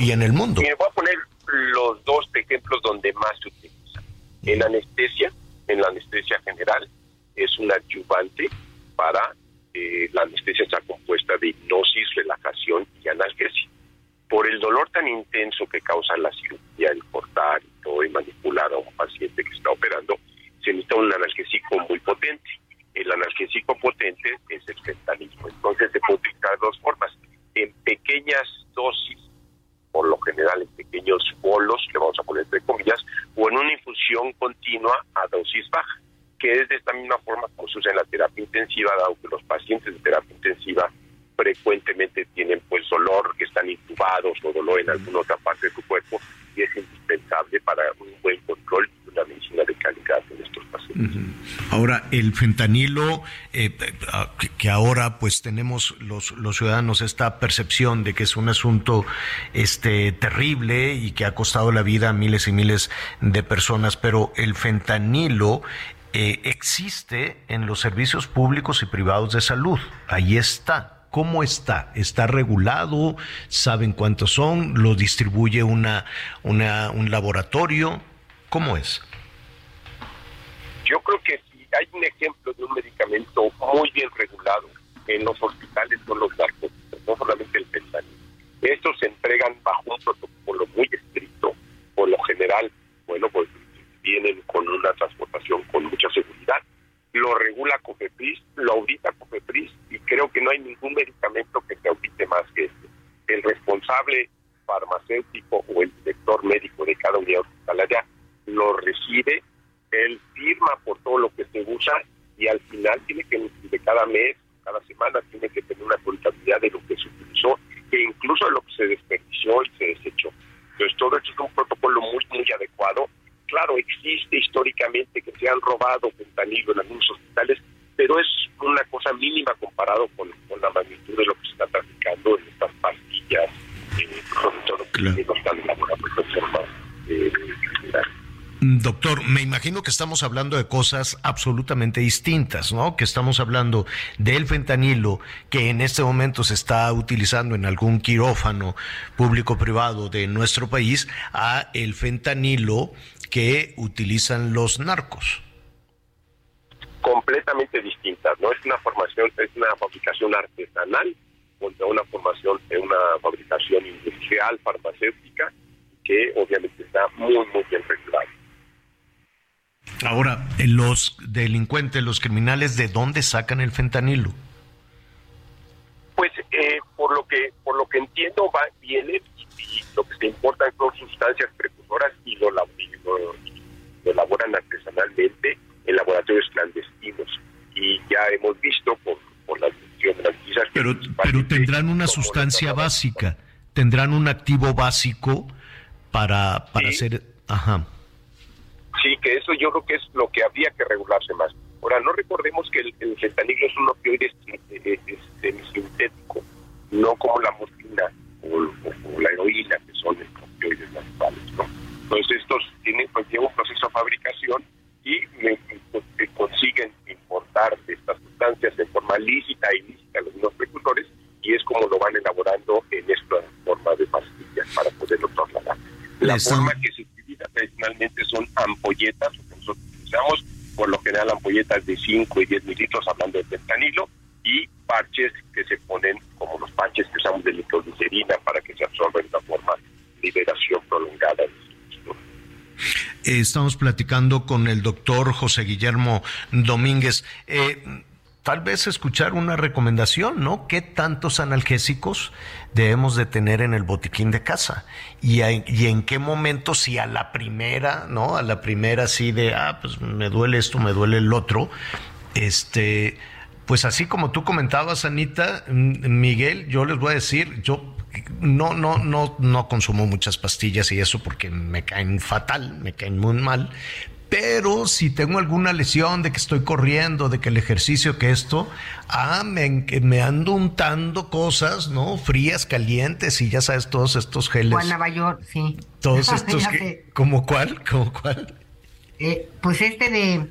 y en el mundo? Me voy a poner los dos ejemplos donde más se utiliza. En anestesia, en la anestesia general. Es un adyuvante para eh, la anestesia está compuesta de hipnosis, relajación y analgesia. Por el dolor tan intenso que causa la cirugía, el cortar y todo, y manipular a un paciente que está operando, se necesita un analgésico muy potente. El analgésico potente es el fentanilismo. Entonces se puede utilizar dos formas. En pequeñas dosis por lo general en pequeños bolos, le vamos a poner entre comillas, o en una infusión continua a dosis baja, que es de esta misma forma como se usa en la terapia intensiva, dado que los pacientes de terapia intensiva frecuentemente tienen pues dolor, que están intubados o dolor en alguna otra parte de su cuerpo y es indispensable para un buen control. Ahora, el fentanilo, eh, que ahora pues tenemos los, los ciudadanos esta percepción de que es un asunto este, terrible y que ha costado la vida a miles y miles de personas, pero el fentanilo eh, existe en los servicios públicos y privados de salud. Ahí está. ¿Cómo está? ¿Está regulado? ¿Saben cuántos son? ¿Lo distribuye una, una, un laboratorio? ¿Cómo es? Yo creo que si hay un ejemplo de un medicamento muy bien regulado en los hospitales con los narcóticos, no solamente el fentanilo. Estos se entregan bajo un protocolo muy estricto, por lo general, bueno, pues vienen con una transportación con mucha seguridad. Lo regula COFEPRIS, lo audita COFEPRIS y creo que no hay ningún medicamento que se audite más que este. El responsable farmacéutico o el director médico de cada unidad hospitalaria lo recibe, él firma por todo lo que se usa y al final tiene que, de cada mes, cada semana, tiene que tener una contabilidad de lo que se utilizó e incluso de lo que se desperdició y se desechó. Entonces todo esto es un protocolo muy, muy adecuado. Claro, existe históricamente que se han robado fentanilo en algunos hospitales, pero es una cosa mínima comparado con, la magnitud de lo que se está traficando en estas pastillas, eh, todo que no están en la eh, Doctor, me imagino que estamos hablando de cosas absolutamente distintas, ¿no? Que estamos hablando del fentanilo que en este momento se está utilizando en algún quirófano público-privado de nuestro país a el fentanilo que utilizan los narcos. Completamente distintas, no es una formación, es una fabricación artesanal contra una formación una fabricación industrial farmacéutica que obviamente está muy muy bien regulada. Ahora, los delincuentes, los criminales, ¿de dónde sacan el fentanilo? Pues eh, por lo que por lo que entiendo va viene y, lo que se importa son sustancias precursoras y lo, lo, lo elaboran artesanalmente en laboratorios clandestinos. Y ya hemos visto por, por las noticias... Pero, pero tendrán una sustancia básica, tendrán un activo básico para, para hacer... Ajá. Sí, que eso yo creo que es lo que habría que regularse más. Ahora, no recordemos que el, el fentanilo es un opioide sintético, no como la morfina o, la heroína, que son opioides naturales, ¿no? Entonces estos tienen pues lleva un proceso de fabricación y me, pues, consiguen importar estas sustancias de forma lícita e ilícita los mismos precursores y es como lo van elaborando en esta forma de pastillas para poderlo trasladar. La forma que se tradicionalmente son ampolletas, lo que nosotros utilizamos, por lo general ampolletas de 5 y 10 mililitros, hablando de fentanilo, y parches que se ponen como los parches que usamos de nitroglicerina para que se absorben de una forma liberación prolongada eh, estamos platicando con el doctor José Guillermo Domínguez. Eh, tal vez escuchar una recomendación, ¿no? ¿Qué tantos analgésicos debemos de tener en el botiquín de casa? Y, en qué momento, si a la primera, ¿no? A la primera así de, ah, pues me duele esto, me duele el otro, este, pues así como tú comentabas, Anita, Miguel, yo les voy a decir, yo no, no, no, no consumo muchas pastillas y eso porque me caen fatal, me caen muy mal. Pero si tengo alguna lesión de que estoy corriendo, de que el ejercicio, que esto, ah, me, me ando untando cosas, ¿no? Frías, calientes y ya sabes, todos estos geles. O Nueva York, sí. Todos estos, que, ¿como cuál? ¿Como cuál? Eh, pues este de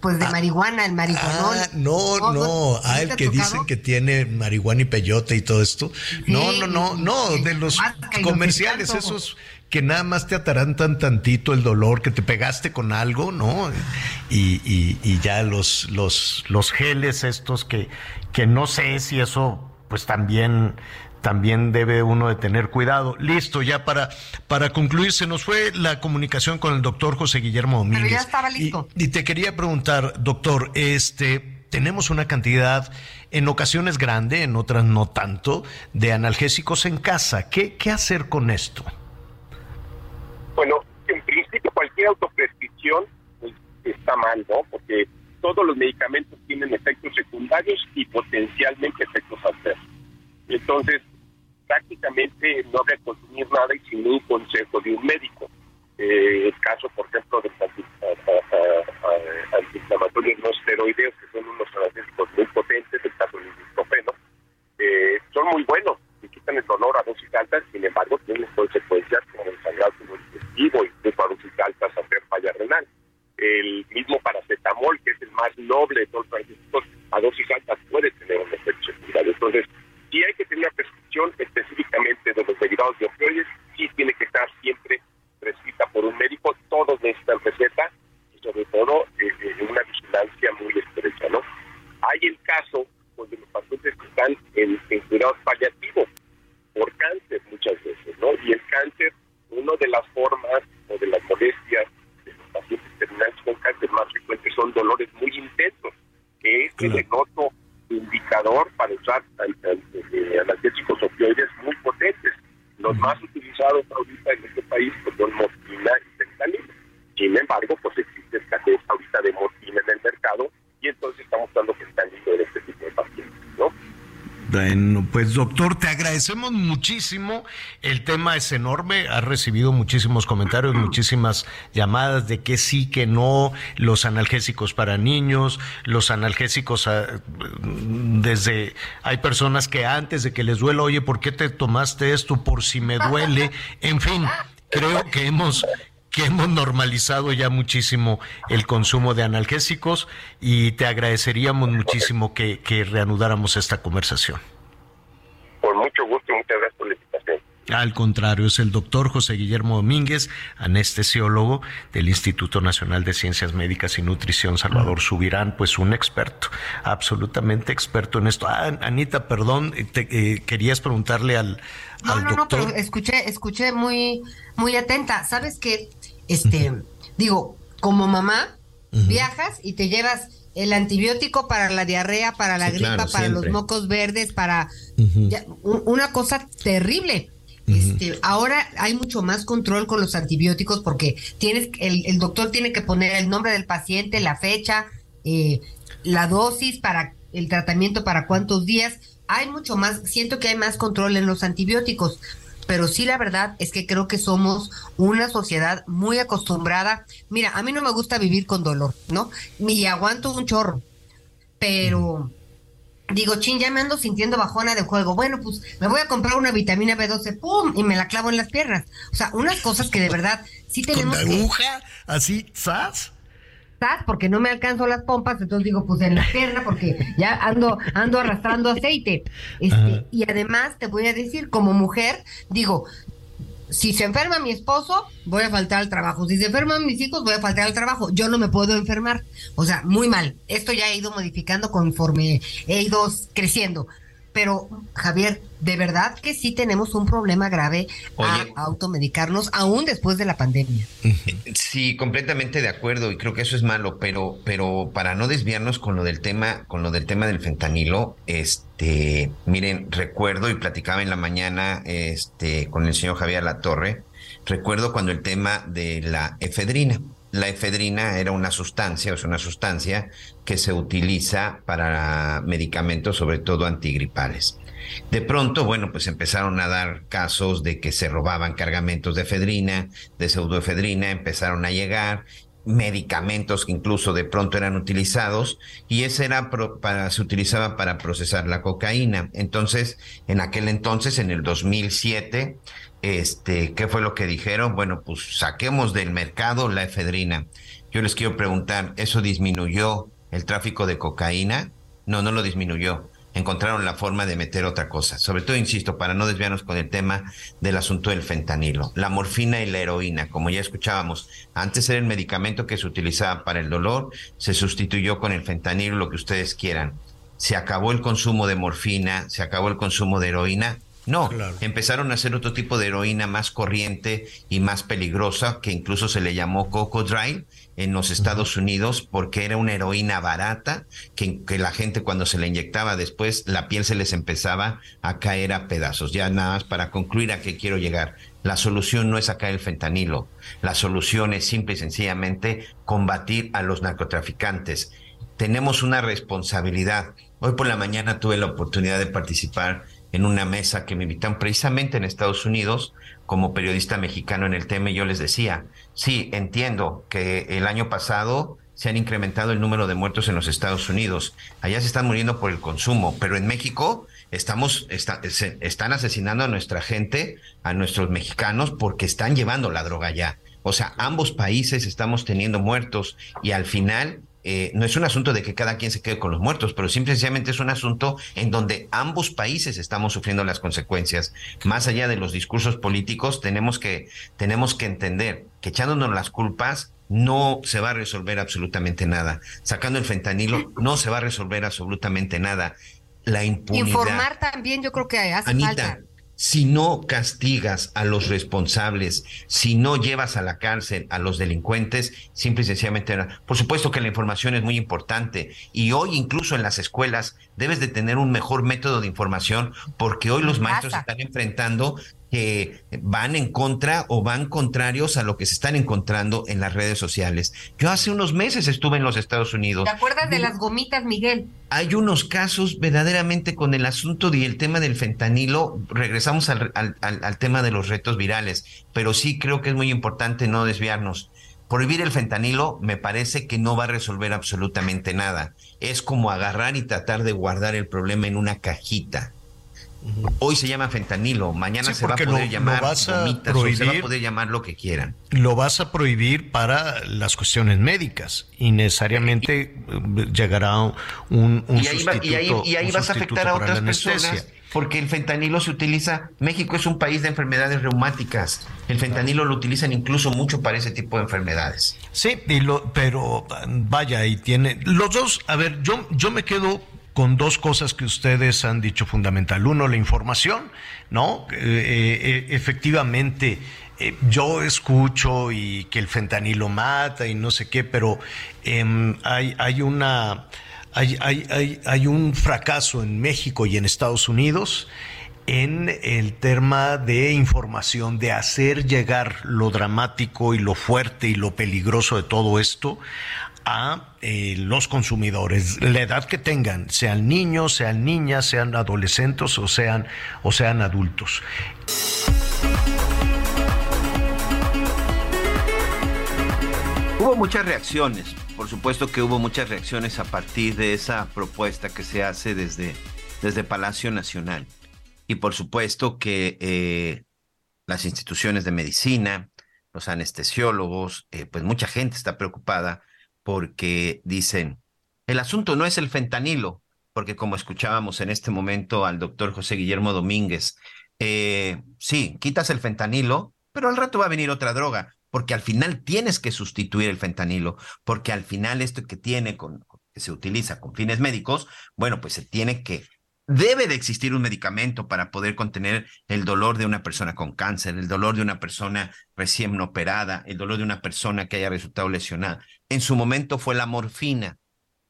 pues de ah. marihuana, el marihuanol. Ah, no, no, ah, el que dicen que tiene marihuana y peyote y todo esto. no, no, no, no, de los comerciales, esos que nada más te atarantan tantito el dolor, que te pegaste con algo, ¿no? Y, y, y ya los, los, los geles estos que, que no sé si eso pues también también debe uno de tener cuidado. Listo, ya para, para concluir, se nos fue la comunicación con el doctor José Guillermo Domínguez. Pero ya estaba listo. Y, te quería preguntar, doctor, este, tenemos una cantidad, en ocasiones grande, en otras no tanto, de analgésicos en casa. ¿Qué, qué hacer con esto? Bueno, en principio cualquier autoprescripción pues, está mal, ¿no? Porque todos los medicamentos tienen efectos secundarios y potencialmente efectos adversos. Entonces, prácticamente no debe consumir nada y sin un consejo de un médico. Eh, el caso, por ejemplo, del corticosteroides no esteroideos, que son unos analgésicos muy potentes, el caso del ibuprofeno, eh, son muy buenos y quitan el dolor a dosis altas, sin embargo tienen consecuencias como el sangrado digestivo, incluso a dosis altas hacer falla renal. El mismo paracetamol, que es el más noble de todos los analgésicos, a dosis altas puede tener un efecto secundario. Entonces, si hay que tener una prescripción específicamente de los derivados de opioides, sí tiene que estar siempre prescrita por un médico, todos necesitan receta y sobre todo eh, eh, en una vigilancia muy estrecha, ¿no? Hay el caso donde los pacientes están en, en cuidados paliativos por cáncer muchas veces, ¿no? Y el cáncer, una de las formas o de las molestias de los pacientes terminales con cáncer más frecuentes son dolores muy intensos, que es el otro indicador para usar eh, analgésicos opioides muy potentes. Los más utilizados ahorita en este país pues, son morfina y fentanilo. Sin embargo, pues existe escasez ahorita de morfina en el mercado y entonces estamos dando fentanilo en este tipo de pacientes, ¿no? Bueno, pues doctor, te agradecemos muchísimo. El tema es enorme. Ha recibido muchísimos comentarios, muchísimas llamadas de que sí, que no, los analgésicos para niños, los analgésicos ah, desde... Hay personas que antes de que les duela, oye, ¿por qué te tomaste esto? Por si me duele. En fin, creo que hemos que hemos normalizado ya muchísimo el consumo de analgésicos y te agradeceríamos muchísimo que, que reanudáramos esta conversación. Por mucho gusto, muchas gracias por la invitación. Al contrario, es el doctor José Guillermo Domínguez, anestesiólogo del Instituto Nacional de Ciencias Médicas y Nutrición Salvador Subirán, pues un experto, absolutamente experto en esto. Ah, Anita, perdón, te, eh, querías preguntarle al, no, al no, doctor. No, pero escuché, escuché muy, muy atenta. ¿Sabes qué? Este, digo, como mamá, viajas y te llevas el antibiótico para la diarrea, para la Sí, gripa, claro, para siempre. los mocos verdes, para ya, un- una cosa terrible. Este, ahora hay mucho más control con los antibióticos porque tienes el, el doctor tiene que poner el nombre del paciente, la fecha, eh, la dosis para el tratamiento para cuántos días. Hay mucho más, siento que hay más control en los antibióticos, pero sí la verdad es que creo que somos una sociedad muy acostumbrada. Mira, a mí no me gusta vivir con dolor, ¿no? Y aguanto un chorro, pero digo, chin, ya me ando sintiendo bajona de juego. Bueno, pues me voy a comprar una vitamina B12, ¡pum! Y me la clavo en las piernas. O sea, unas cosas que de verdad sí ¿Con tenemos la que... aguja? ¿Así? ¿Sas? Porque no me alcanzo las pompas, entonces digo, pues en la pierna, porque ya ando, ando arrastrando aceite. Este, y además te voy a decir, como mujer, digo, si se enferma mi esposo, voy a faltar al trabajo. Si se enferman mis hijos, voy a faltar al trabajo. Yo no me puedo enfermar. O sea, muy mal. Esto ya he ido modificando conforme he ido creciendo. Pero, Javier, de verdad que sí tenemos un problema grave Oye. a automedicarnos aún después de la pandemia. Sí, completamente de acuerdo y creo que eso es malo, pero pero para no desviarnos con lo del tema con lo del tema del fentanilo, este, miren, recuerdo y platicaba en la mañana este con el señor Javier Latorre, recuerdo cuando el tema de la efedrina. La efedrina era una sustancia, es una sustancia que se utiliza para medicamentos, sobre todo antigripales. De pronto, bueno, pues empezaron a dar casos de que se robaban cargamentos de efedrina, de pseudoefedrina, empezaron a llegar medicamentos que incluso de pronto eran utilizados y ese era para se utilizaba para procesar la cocaína. Entonces, en aquel entonces en el 2007, este, ¿qué fue lo que dijeron? Bueno, pues saquemos del mercado la efedrina. Yo les quiero preguntar, ¿eso disminuyó el tráfico de cocaína? No, no lo disminuyó. Encontraron la forma de meter otra cosa. Sobre todo, insisto, para no desviarnos con el tema del asunto del fentanilo. La morfina y la heroína, como ya escuchábamos, antes era el medicamento que se utilizaba para el dolor, se sustituyó con el fentanilo, lo que ustedes quieran. Se acabó el consumo de morfina, se acabó el consumo de heroína. No, empezaron a hacer otro tipo de heroína más corriente y más peligrosa, que incluso se le llamó Coco Drive en los Estados Unidos, porque era una heroína barata, que, que la gente cuando se la inyectaba después, la piel se les empezaba a caer a pedazos. Ya nada más para concluir a qué quiero llegar. La solución no es sacar el fentanilo, la solución es simple y sencillamente combatir a los narcotraficantes. Tenemos una responsabilidad. Hoy por la mañana tuve la oportunidad de participar en una mesa que me invitan precisamente en Estados Unidos como periodista mexicano en el tema yo les decía, sí, entiendo que el año pasado se han incrementado el número de muertos en los Estados Unidos. Allá se están muriendo por el consumo, pero en México estamos están asesinando a nuestra gente, a nuestros mexicanos porque están llevando la droga allá. O sea, ambos países estamos teniendo muertos y al final eh, no es un asunto de que cada quien se quede con los muertos, pero simplemente es un asunto en donde ambos países estamos sufriendo las consecuencias. Más allá de los discursos políticos, tenemos que, tenemos que entender que echándonos las culpas no se va a resolver absolutamente nada. Sacando el fentanilo no se va a resolver absolutamente nada. La impunidad. Informar también yo creo que hace falta si no castigas a los responsables, si no llevas a la cárcel a los delincuentes, simple y sencillamente, por supuesto que la información es muy importante y hoy incluso en las escuelas debes de tener un mejor método de información porque hoy los maestros están enfrentando que van en contra o van contrarios a lo que se están encontrando en las redes sociales. Yo hace unos meses estuve en los Estados Unidos. ¿Te acuerdas de las gomitas, Miguel? Hay unos casos verdaderamente con el asunto y el tema del fentanilo. Regresamos al, al tema de los retos virales, pero sí creo que es muy importante no desviarnos. Prohibir el fentanilo me parece que no va a resolver absolutamente nada. Es como agarrar y tratar de guardar el problema en una cajita Hoy se llama fentanilo, mañana se va a poder llamar vas a prohibir, se va a poder llamar lo que quieran. Lo vas a prohibir para las cuestiones médicas y necesariamente eh, llegará un, un y ahí, sustituto, y ahí, vas a afectar a otras personas porque el fentanilo se utiliza, México es un país de enfermedades reumáticas, el fentanilo lo utilizan incluso mucho para ese tipo de enfermedades. Sí, pero vaya, y tiene, los dos, a ver, yo, yo me quedo con dos cosas que ustedes han dicho fundamental. Uno, la información, ¿no? Eh, eh, efectivamente, eh, yo escucho y que el fentanilo mata y no sé qué, pero em, hay, hay una... Hay, hay, hay, un fracaso en México y en Estados Unidos en el tema de información, de hacer llegar lo dramático y lo fuerte y lo peligroso de todo esto a eh, los consumidores, la edad que tengan, sean niños, sean niñas, sean adolescentes o sean, o sean adultos. Hubo muchas reacciones, por supuesto que hubo muchas reacciones a partir de esa propuesta que se hace desde, desde Palacio Nacional. Y por supuesto que eh, las instituciones de medicina, los anestesiólogos, eh, pues mucha gente está preocupada porque dicen, el asunto no es el fentanilo, porque como escuchábamos en este momento al doctor José Guillermo Domínguez, eh, sí, quitas el fentanilo, pero al rato va a venir otra droga, porque al final tienes que sustituir el fentanilo, porque al final esto que tiene con, que se utiliza con fines médicos, bueno, pues se tiene que Debe de existir un medicamento para poder contener el dolor de una persona con cáncer, el dolor de una persona recién operada, el dolor de una persona que haya resultado lesionada. En su momento fue la morfina.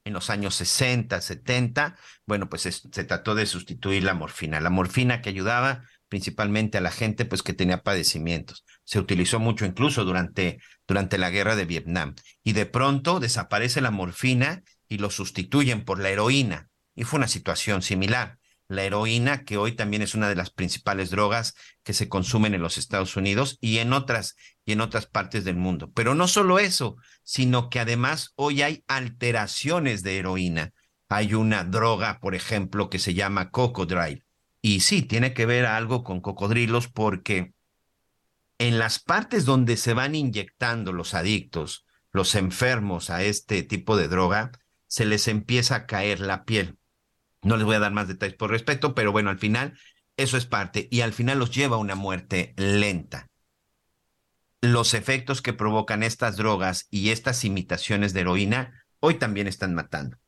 En los años 60, 70, bueno, pues se trató de sustituir la morfina. La morfina que ayudaba principalmente a la gente pues que tenía padecimientos. Se utilizó mucho incluso durante, durante la guerra de Vietnam. Y de pronto desaparece la morfina y lo sustituyen por la heroína y fue una situación similar. La heroína, que hoy también es una de las principales drogas que se consumen en los Estados Unidos y en otras y en otras partes del mundo. Pero no solo eso, sino que además hoy hay alteraciones de heroína. Hay una droga, por ejemplo, que se llama cocodrilo. Y sí, tiene que ver algo con cocodrilos porque en las partes donde se van inyectando los adictos, los enfermos a este tipo de droga, se les empieza a caer la piel. No les voy a dar más detalles por respeto, pero bueno, al final eso es parte y al final los lleva a una muerte lenta. Los efectos que provocan estas drogas y estas imitaciones de heroína hoy también están matando.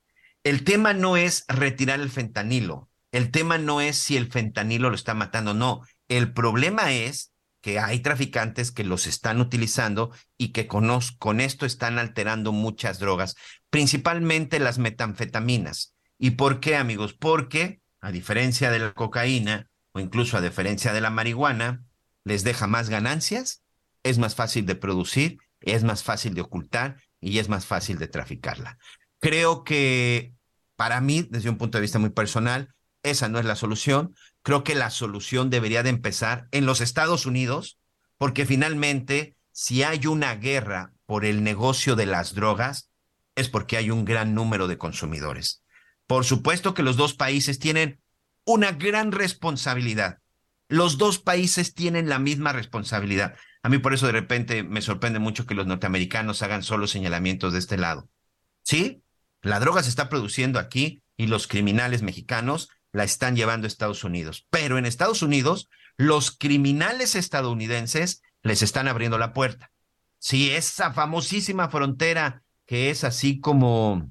El tema no es retirar el fentanilo, el tema no es si el fentanilo lo está matando, no. El problema es que hay traficantes que los están utilizando y que con, con esto están alterando muchas drogas, principalmente las metanfetaminas. ¿Y por qué, amigos? Porque, a diferencia de la cocaína o incluso a diferencia de la marihuana, les deja más ganancias, es más fácil de producir, es más fácil de ocultar y es más fácil de traficarla. Creo que para mí, desde un punto de vista muy personal, esa no es la solución. Creo que la solución debería de empezar en los Estados Unidos, porque finalmente, si hay una guerra por el negocio de las drogas, es porque hay un gran número de consumidores. Por supuesto que los dos países tienen una gran responsabilidad. Los dos países tienen la misma responsabilidad. A mí por eso de repente me sorprende mucho que los norteamericanos hagan solo señalamientos de este lado. Sí, la droga se está produciendo aquí y los criminales mexicanos la están llevando a Estados Unidos. Pero en Estados Unidos, los criminales estadounidenses les están abriendo la puerta. Sí, esa famosísima frontera que es así como,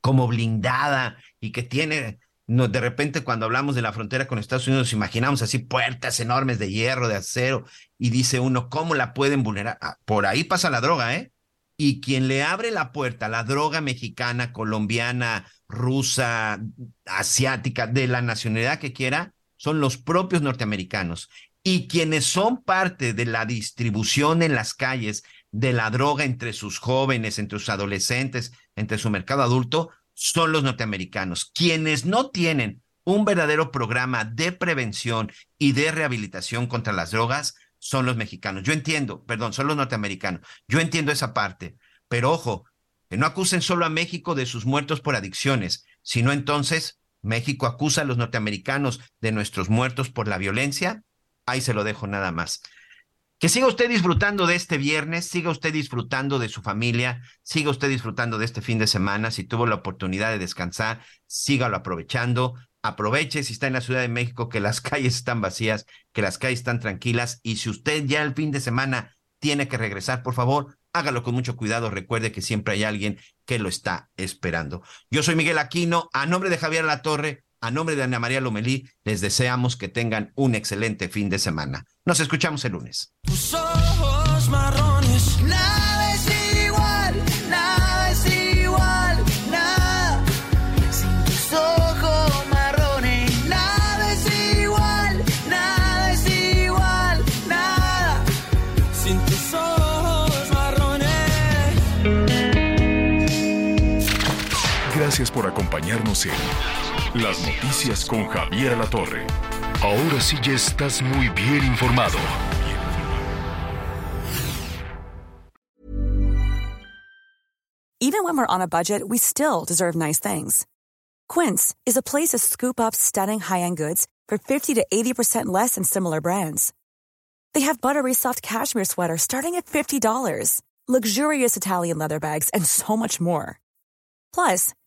como blindada y que tiene, de repente cuando hablamos de la frontera con Estados Unidos, imaginamos así puertas enormes de hierro, de acero, y dice uno, ¿cómo la pueden vulnerar? Ah, por ahí pasa la droga, ¿eh? Y quien le abre la puerta, la droga mexicana, colombiana, rusa, asiática, de la nacionalidad que quiera, son los propios norteamericanos. Y quienes son parte de la distribución en las calles de la droga entre sus jóvenes, entre sus adolescentes, entre su mercado adulto, son los norteamericanos. Quienes no tienen un verdadero programa de prevención y de rehabilitación contra las drogas son los mexicanos. Yo entiendo, perdón, son los norteamericanos. Yo entiendo esa parte, pero ojo, que no acusen solo a México de sus muertos por adicciones, sino entonces México acusa a los norteamericanos de nuestros muertos por la violencia. Ahí se lo dejo nada más. Que siga usted disfrutando de este viernes, siga usted disfrutando de su familia, siga usted disfrutando de este fin de semana. Si tuvo la oportunidad de descansar, sígalo aprovechando. Aproveche si está en la Ciudad de México que las calles están vacías, que las calles están tranquilas. Y si usted ya el fin de semana tiene que regresar, por favor, hágalo con mucho cuidado. Recuerde que siempre hay alguien que lo está esperando. Yo soy Miguel Aquino, a nombre de Javier Latorre, a nombre de Ana María Lomelí, les deseamos que tengan un excelente fin de semana. Nos escuchamos el lunes. Tus ojos marrones, nada es igual, nada es igual, nada. Sin tus ojos marrones, nada es igual, nada es igual, nada. Sin tus ojos marrones. Gracias por acompañarnos en Las Noticias con Javier Alatorre. Ahora sí ya estás muy bien informado. Even when we're on a budget, we still deserve nice things. Quince is a place to scoop up stunning high-end goods for 50 to 80% less than similar brands. They have buttery soft cashmere sweaters starting at $50, luxurious Italian leather bags, and so much more. Plus,